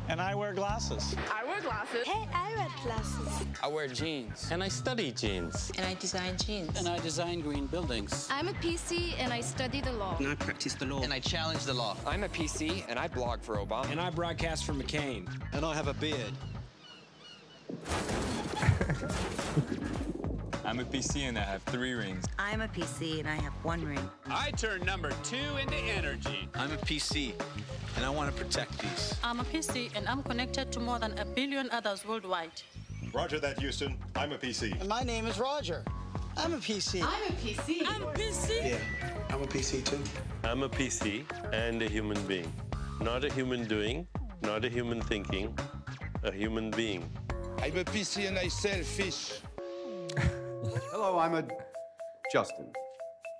and I wear glasses. I wear glasses. Hey, I wear glasses. I wear jeans, and I study jeans. And I design jeans. And I design green buildings. I'm a PC and I study the law. And I practice the law. And I challenge the law. I'm a PC and I blog for Obama. And I broadcast for McCain. And I have a beard. I'm a PC and I have three rings. I'm a PC and I have one ring. I turn number two into energy. I'm a PC, and I want to protect these. I'm a PC and I'm connected to more than a billion others worldwide. Roger that, Houston. I'm a PC. And my name is Roger. I'm a PC. I'm a PC. I'm a PC. Yeah, I'm a PC too. I'm a PC and a human being. Not a human doing, not a human thinking, a human being. I'm a PC and I sell fish. Hello, I'm a Justin.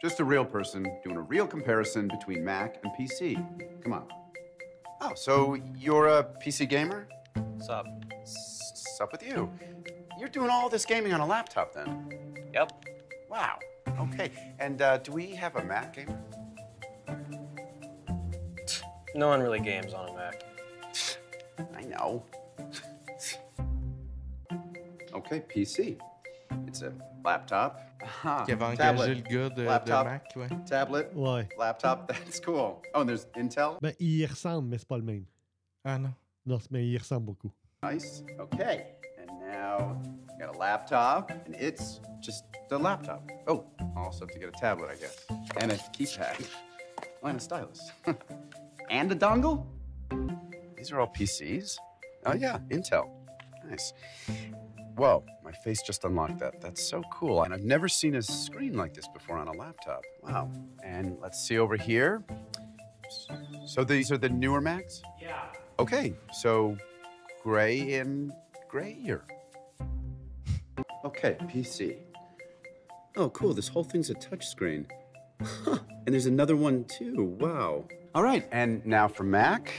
Just a real person doing a real comparison between Mac and PC. Come on. Oh, so you're a PC gamer? Sup? What's up with you? You're doing all this gaming on a laptop then? Yep. Wow. Okay. And uh, do we have a Mac gamer? No one really games on a Mac. I know. Okay, PC. It's a laptop. Aha, Qui avait engagé tablet. le gars de- de laptop, Mac, ouais. Tablet. Ouais. Laptop. That's cool. Oh, and there's Intel. Ben, il y ressemble, mais c'est pas le même. Ah non. Non, c'est- mais il y ressemble beaucoup. Nice. Okay. And now I got a laptop, and it's just the laptop. Oh, I'll also have to get a tablet, I guess, and a keypad, oh, and a stylus, and a dongle. These are all PCs. Oh yeah, Intel. Nice. Whoa, my face just unlocked that. That's so cool. And I've never seen a screen like this before on a laptop. Wow. And let's see over here. So these are the newer Macs? Yeah. Okay, so gray and grayer. Okay, PC. Oh, cool. This whole thing's a touchscreen. Huh. And there's another one too. Wow. All right, and now for Mac.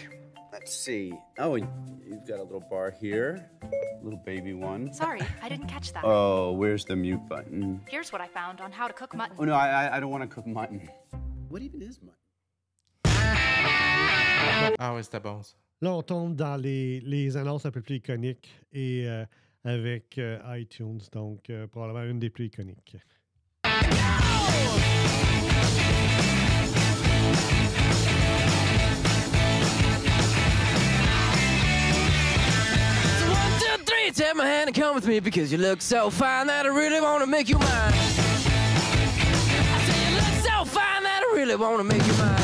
Let's see. Oh, and you've got a little bar here, little baby one. Sorry, I didn't catch that. Oh, where's the mute button? Here's what I found on how to cook mutton. Oh no, I I, I don't want to cook mutton. What even is mutton? Ah ouais, c'était bon ça. Là, on tombe dans les, les annonces un peu plus iconiques et euh, avec euh, iTunes, donc euh, probablement une des plus iconiques. Take my hand and come with me because you look so fine that I really want to make you mine. I say you look so fine that I really want to make you mine.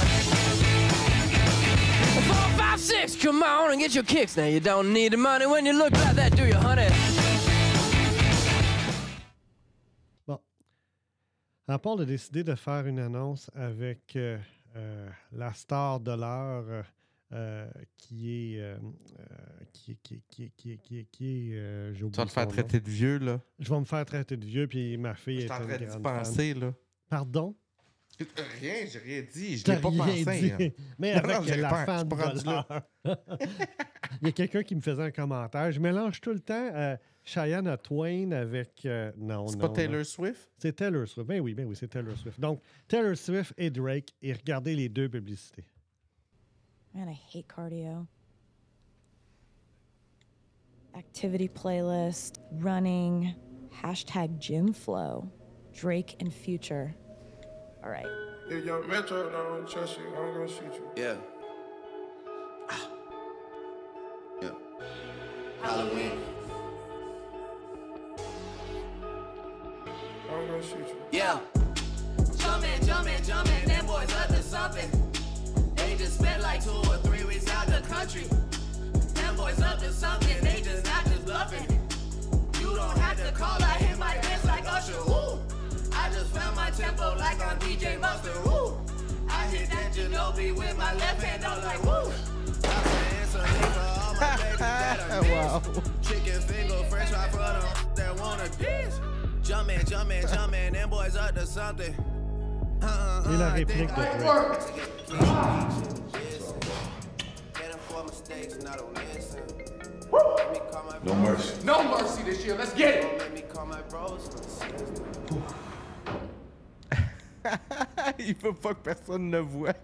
Four, five, six, come on and get your kicks. Now you don't need the money when you look like that, do you, honey? Alors, Paul a décidé de faire une annonce avec euh, euh, la star de l'heure euh, qui est. euh, euh, qui, qui, qui, qui, qui, qui est. euh, j'ai Tu vas te faire traiter de vieux, là. Je vais me faire traiter de vieux, puis ma fille est en train grande penser, là. Pardon? Rien, j'ai rien dit. Je l'ai pas pensé. hein. Mais Non, avec non, la pas- fan de. Il y a quelqu'un qui me faisait un commentaire. Je mélange tout le temps euh, Cheyenne Twain avec. euh, non, C'est non. pas Taylor non. Swift? C'est Taylor Swift. Ben oui, ben oui, c'est Taylor Swift. Donc, Taylor Swift et Drake, et regardez les deux publicités. Man, I hate cardio. Activity playlist, running, hashtag gym flow, Drake and Future. All right. If your metro don't trust you, I'm gonna shoot you. Yeah. Ah. Yeah. Halloween. I'm gonna shoot you. Yeah. Jumpin', jumpin', jumpin', country. Them boys up to something, they just not just bluffing. You don't have to call, I hit my dance like Usher, woo. I just found my tempo like I'm DJ Mustard, woo. I hit that Ginobili with my left hand, I was like, woo. I say it's a hit for all my babies that are Wow. Chicken finger, french fry for them that wanna dance. Jumpin', jumpin', jumpin', them boys up to something. Uh-uh, Et la uh, I réplique think de I Drake. work. Get 'em for mistakes, and I don't listen. Let me call my No bros. mercy. No mercy this year. Let's get it. Don't Let me call my bros. Il veut pas que personne ne voit.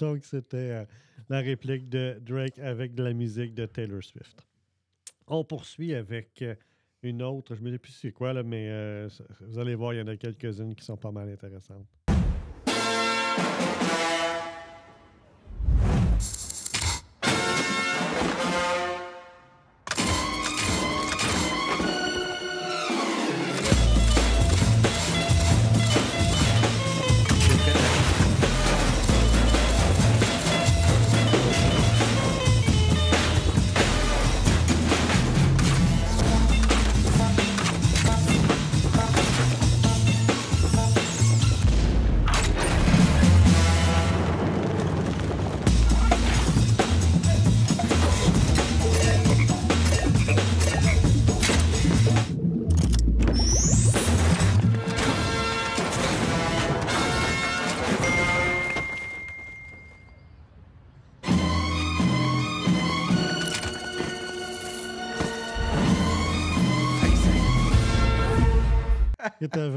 Donc, c'était euh, la réplique de Drake avec de la musique de Taylor Swift. On poursuit avec euh, une autre, je me dis plus c'est quoi, là, mais euh, vous allez voir, il y en a quelques-unes qui sont pas mal intéressantes.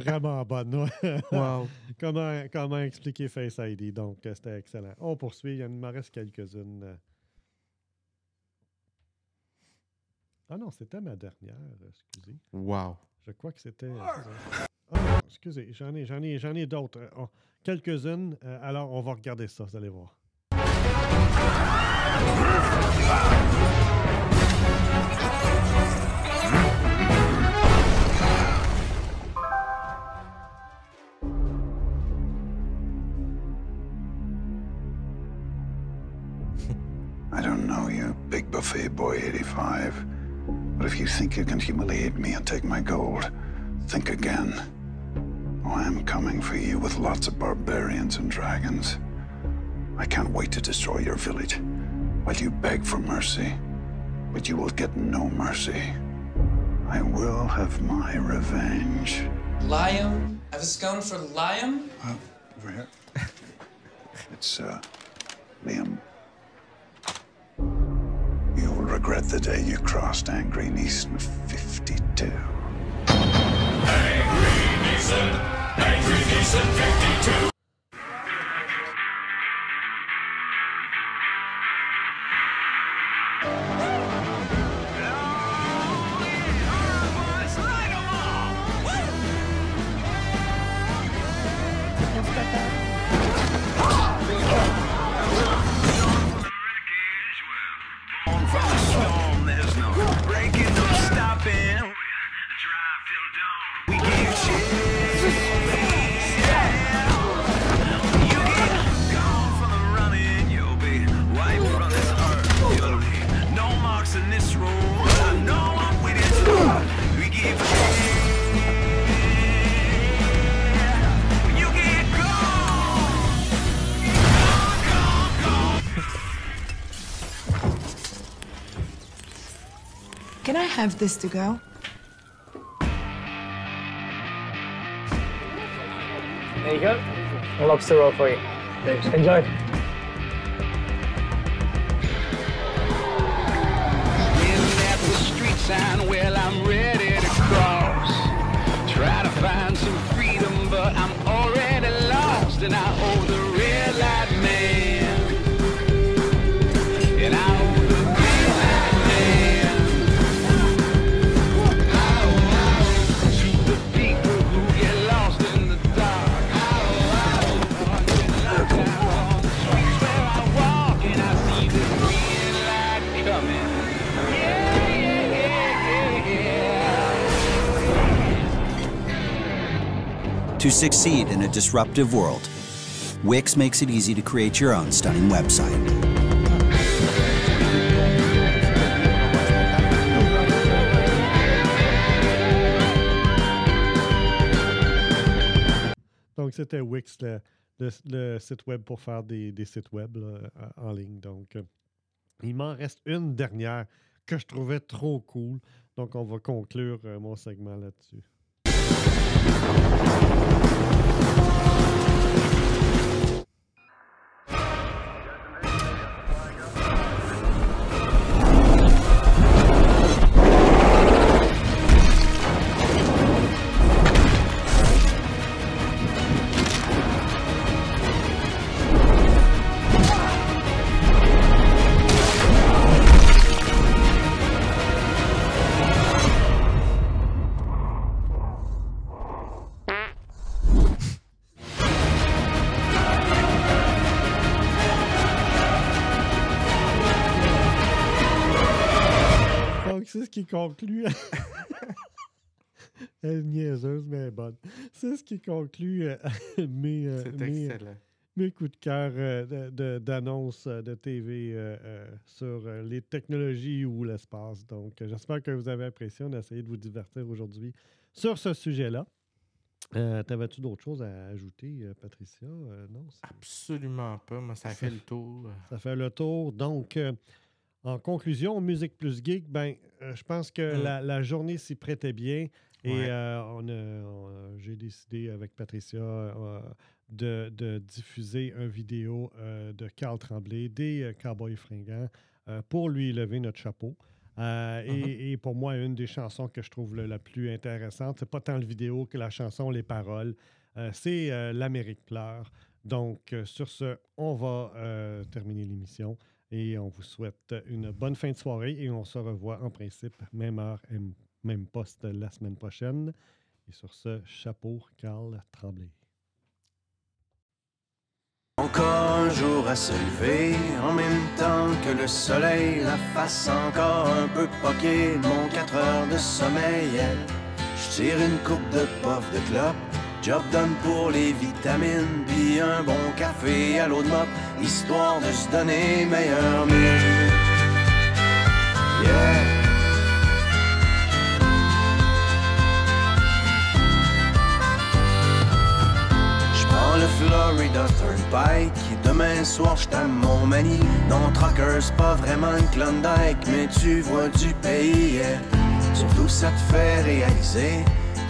Vraiment bonne. Wow. comment, comment expliquer Face ID? Donc, euh, c'était excellent. On poursuit. Il m'en reste quelques-unes. euh. Ah non, c'était ma dernière. Excusez. Wow. Je crois que c'était. euh, Ah non, excusez, j'en ai, j'en ai, j'en ai d'autres. Oh, Quelques-unes. alors, on va regarder ça, vous allez voir. Big buffet boy 85. But if you think you can humiliate me and take my gold, think again. Oh, I'm coming for you with lots of barbarians and dragons. I can't wait to destroy your village while you beg for mercy. But you will get no mercy. I will have my revenge. Liam? I have a scone for Liam? Uh, over here. It's, uh, Liam. Regret the day you crossed Angry Neeson 52. Angry Neeson 52. Have this to go? There you go. A lobster roll for you. Thanks. Enjoy. To succeed in a disruptive world, Wix makes it easy to create your own stunning website. Donc, c'était Wix, le, le- le site web pour faire des, des sites web là, en ligne. Donc, euh, il m'en reste une dernière que je trouvais trop cool. Donc, on va conclure euh, mon segment là-dessus. Qui conclut. Elle est niaiseuse, mais bonne. C'est ce qui conclut euh, mes, euh, mes, coups de cœur euh, de- de- d'annonces de, TV euh, euh, sur les technologies ou l'espace. Donc, j'espère que vous avez apprécié. On a essayé de vous divertir aujourd'hui sur ce sujet-là. Euh, T'avais-tu d'autres choses à ajouter, Patricia? Euh, non? Absolument pas. Moi, ça Ça fait fait- le tour. Ça fait le tour. Donc, euh, en conclusion, Musique Plus Geek, ben, euh, je pense que Mm. la, la journée s'y prêtait bien. Et Ouais. euh, on on j'ai décidé avec Patricia euh, de, de diffuser une vidéo de Carl Tremblay, des Cowboys fringants, pour lui lever notre chapeau. Euh, et, et pour moi, une des chansons que je trouve le- la plus intéressante, c'est pas tant le vidéo que la chanson, les paroles. Euh, c'est euh, L'Amérique pleure. Donc, sur ce, on va terminer l'émission et on vous souhaite une bonne fin de soirée et on se revoit en principe, même heure et même poste la semaine prochaine. Et sur ce, chapeau, Carl Tremblay. Encore un jour à se lever, en même temps que le soleil, la face encore un peu poquée, mon 4 heures de sommeil. Je tire une coupe de puff de clope, job done pour les vitamines, puis un bon café à l'eau de mop, histoire de se donner meilleur mine. Yeah. Je prends le Florida Turnpike et demain soir je t'aime mon mani. Non, trucker, c'est pas vraiment une Klondike, mais tu vois du pays. Surtout ça te fait réaliser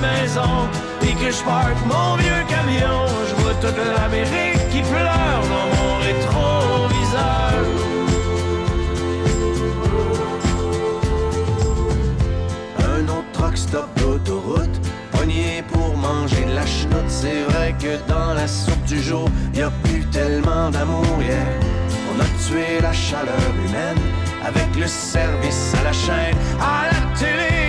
maison et que je parque mon vieux camion, je vois toute l'Amérique qui pleure dans mon rétroviseur. Un autre truck stop d'autoroute, pogné pour manger de la chenoute. C'est vrai que dans la soupe du jour, y a plus tellement d'amour, yeah. On a tué la chaleur humaine avec le service à la chaîne. À la télé,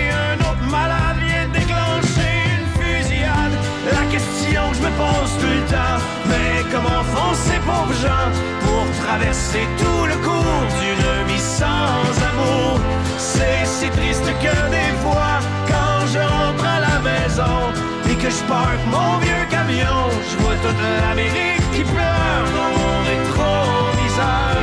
me pose tout le temps, mais comment font ces pauvres gens pour traverser tout le cours d'une vie sans amour? C'est si triste que des fois, quand je rentre à la maison et que je parque mon vieux camion, je vois toute l'Amérique qui pleure dans mon rétroviseur.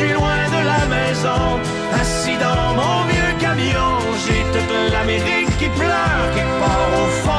suis loin de la maison, assis dans mon vieux camion. J'ai toute l'Amérique qui pleure, qui part au fond.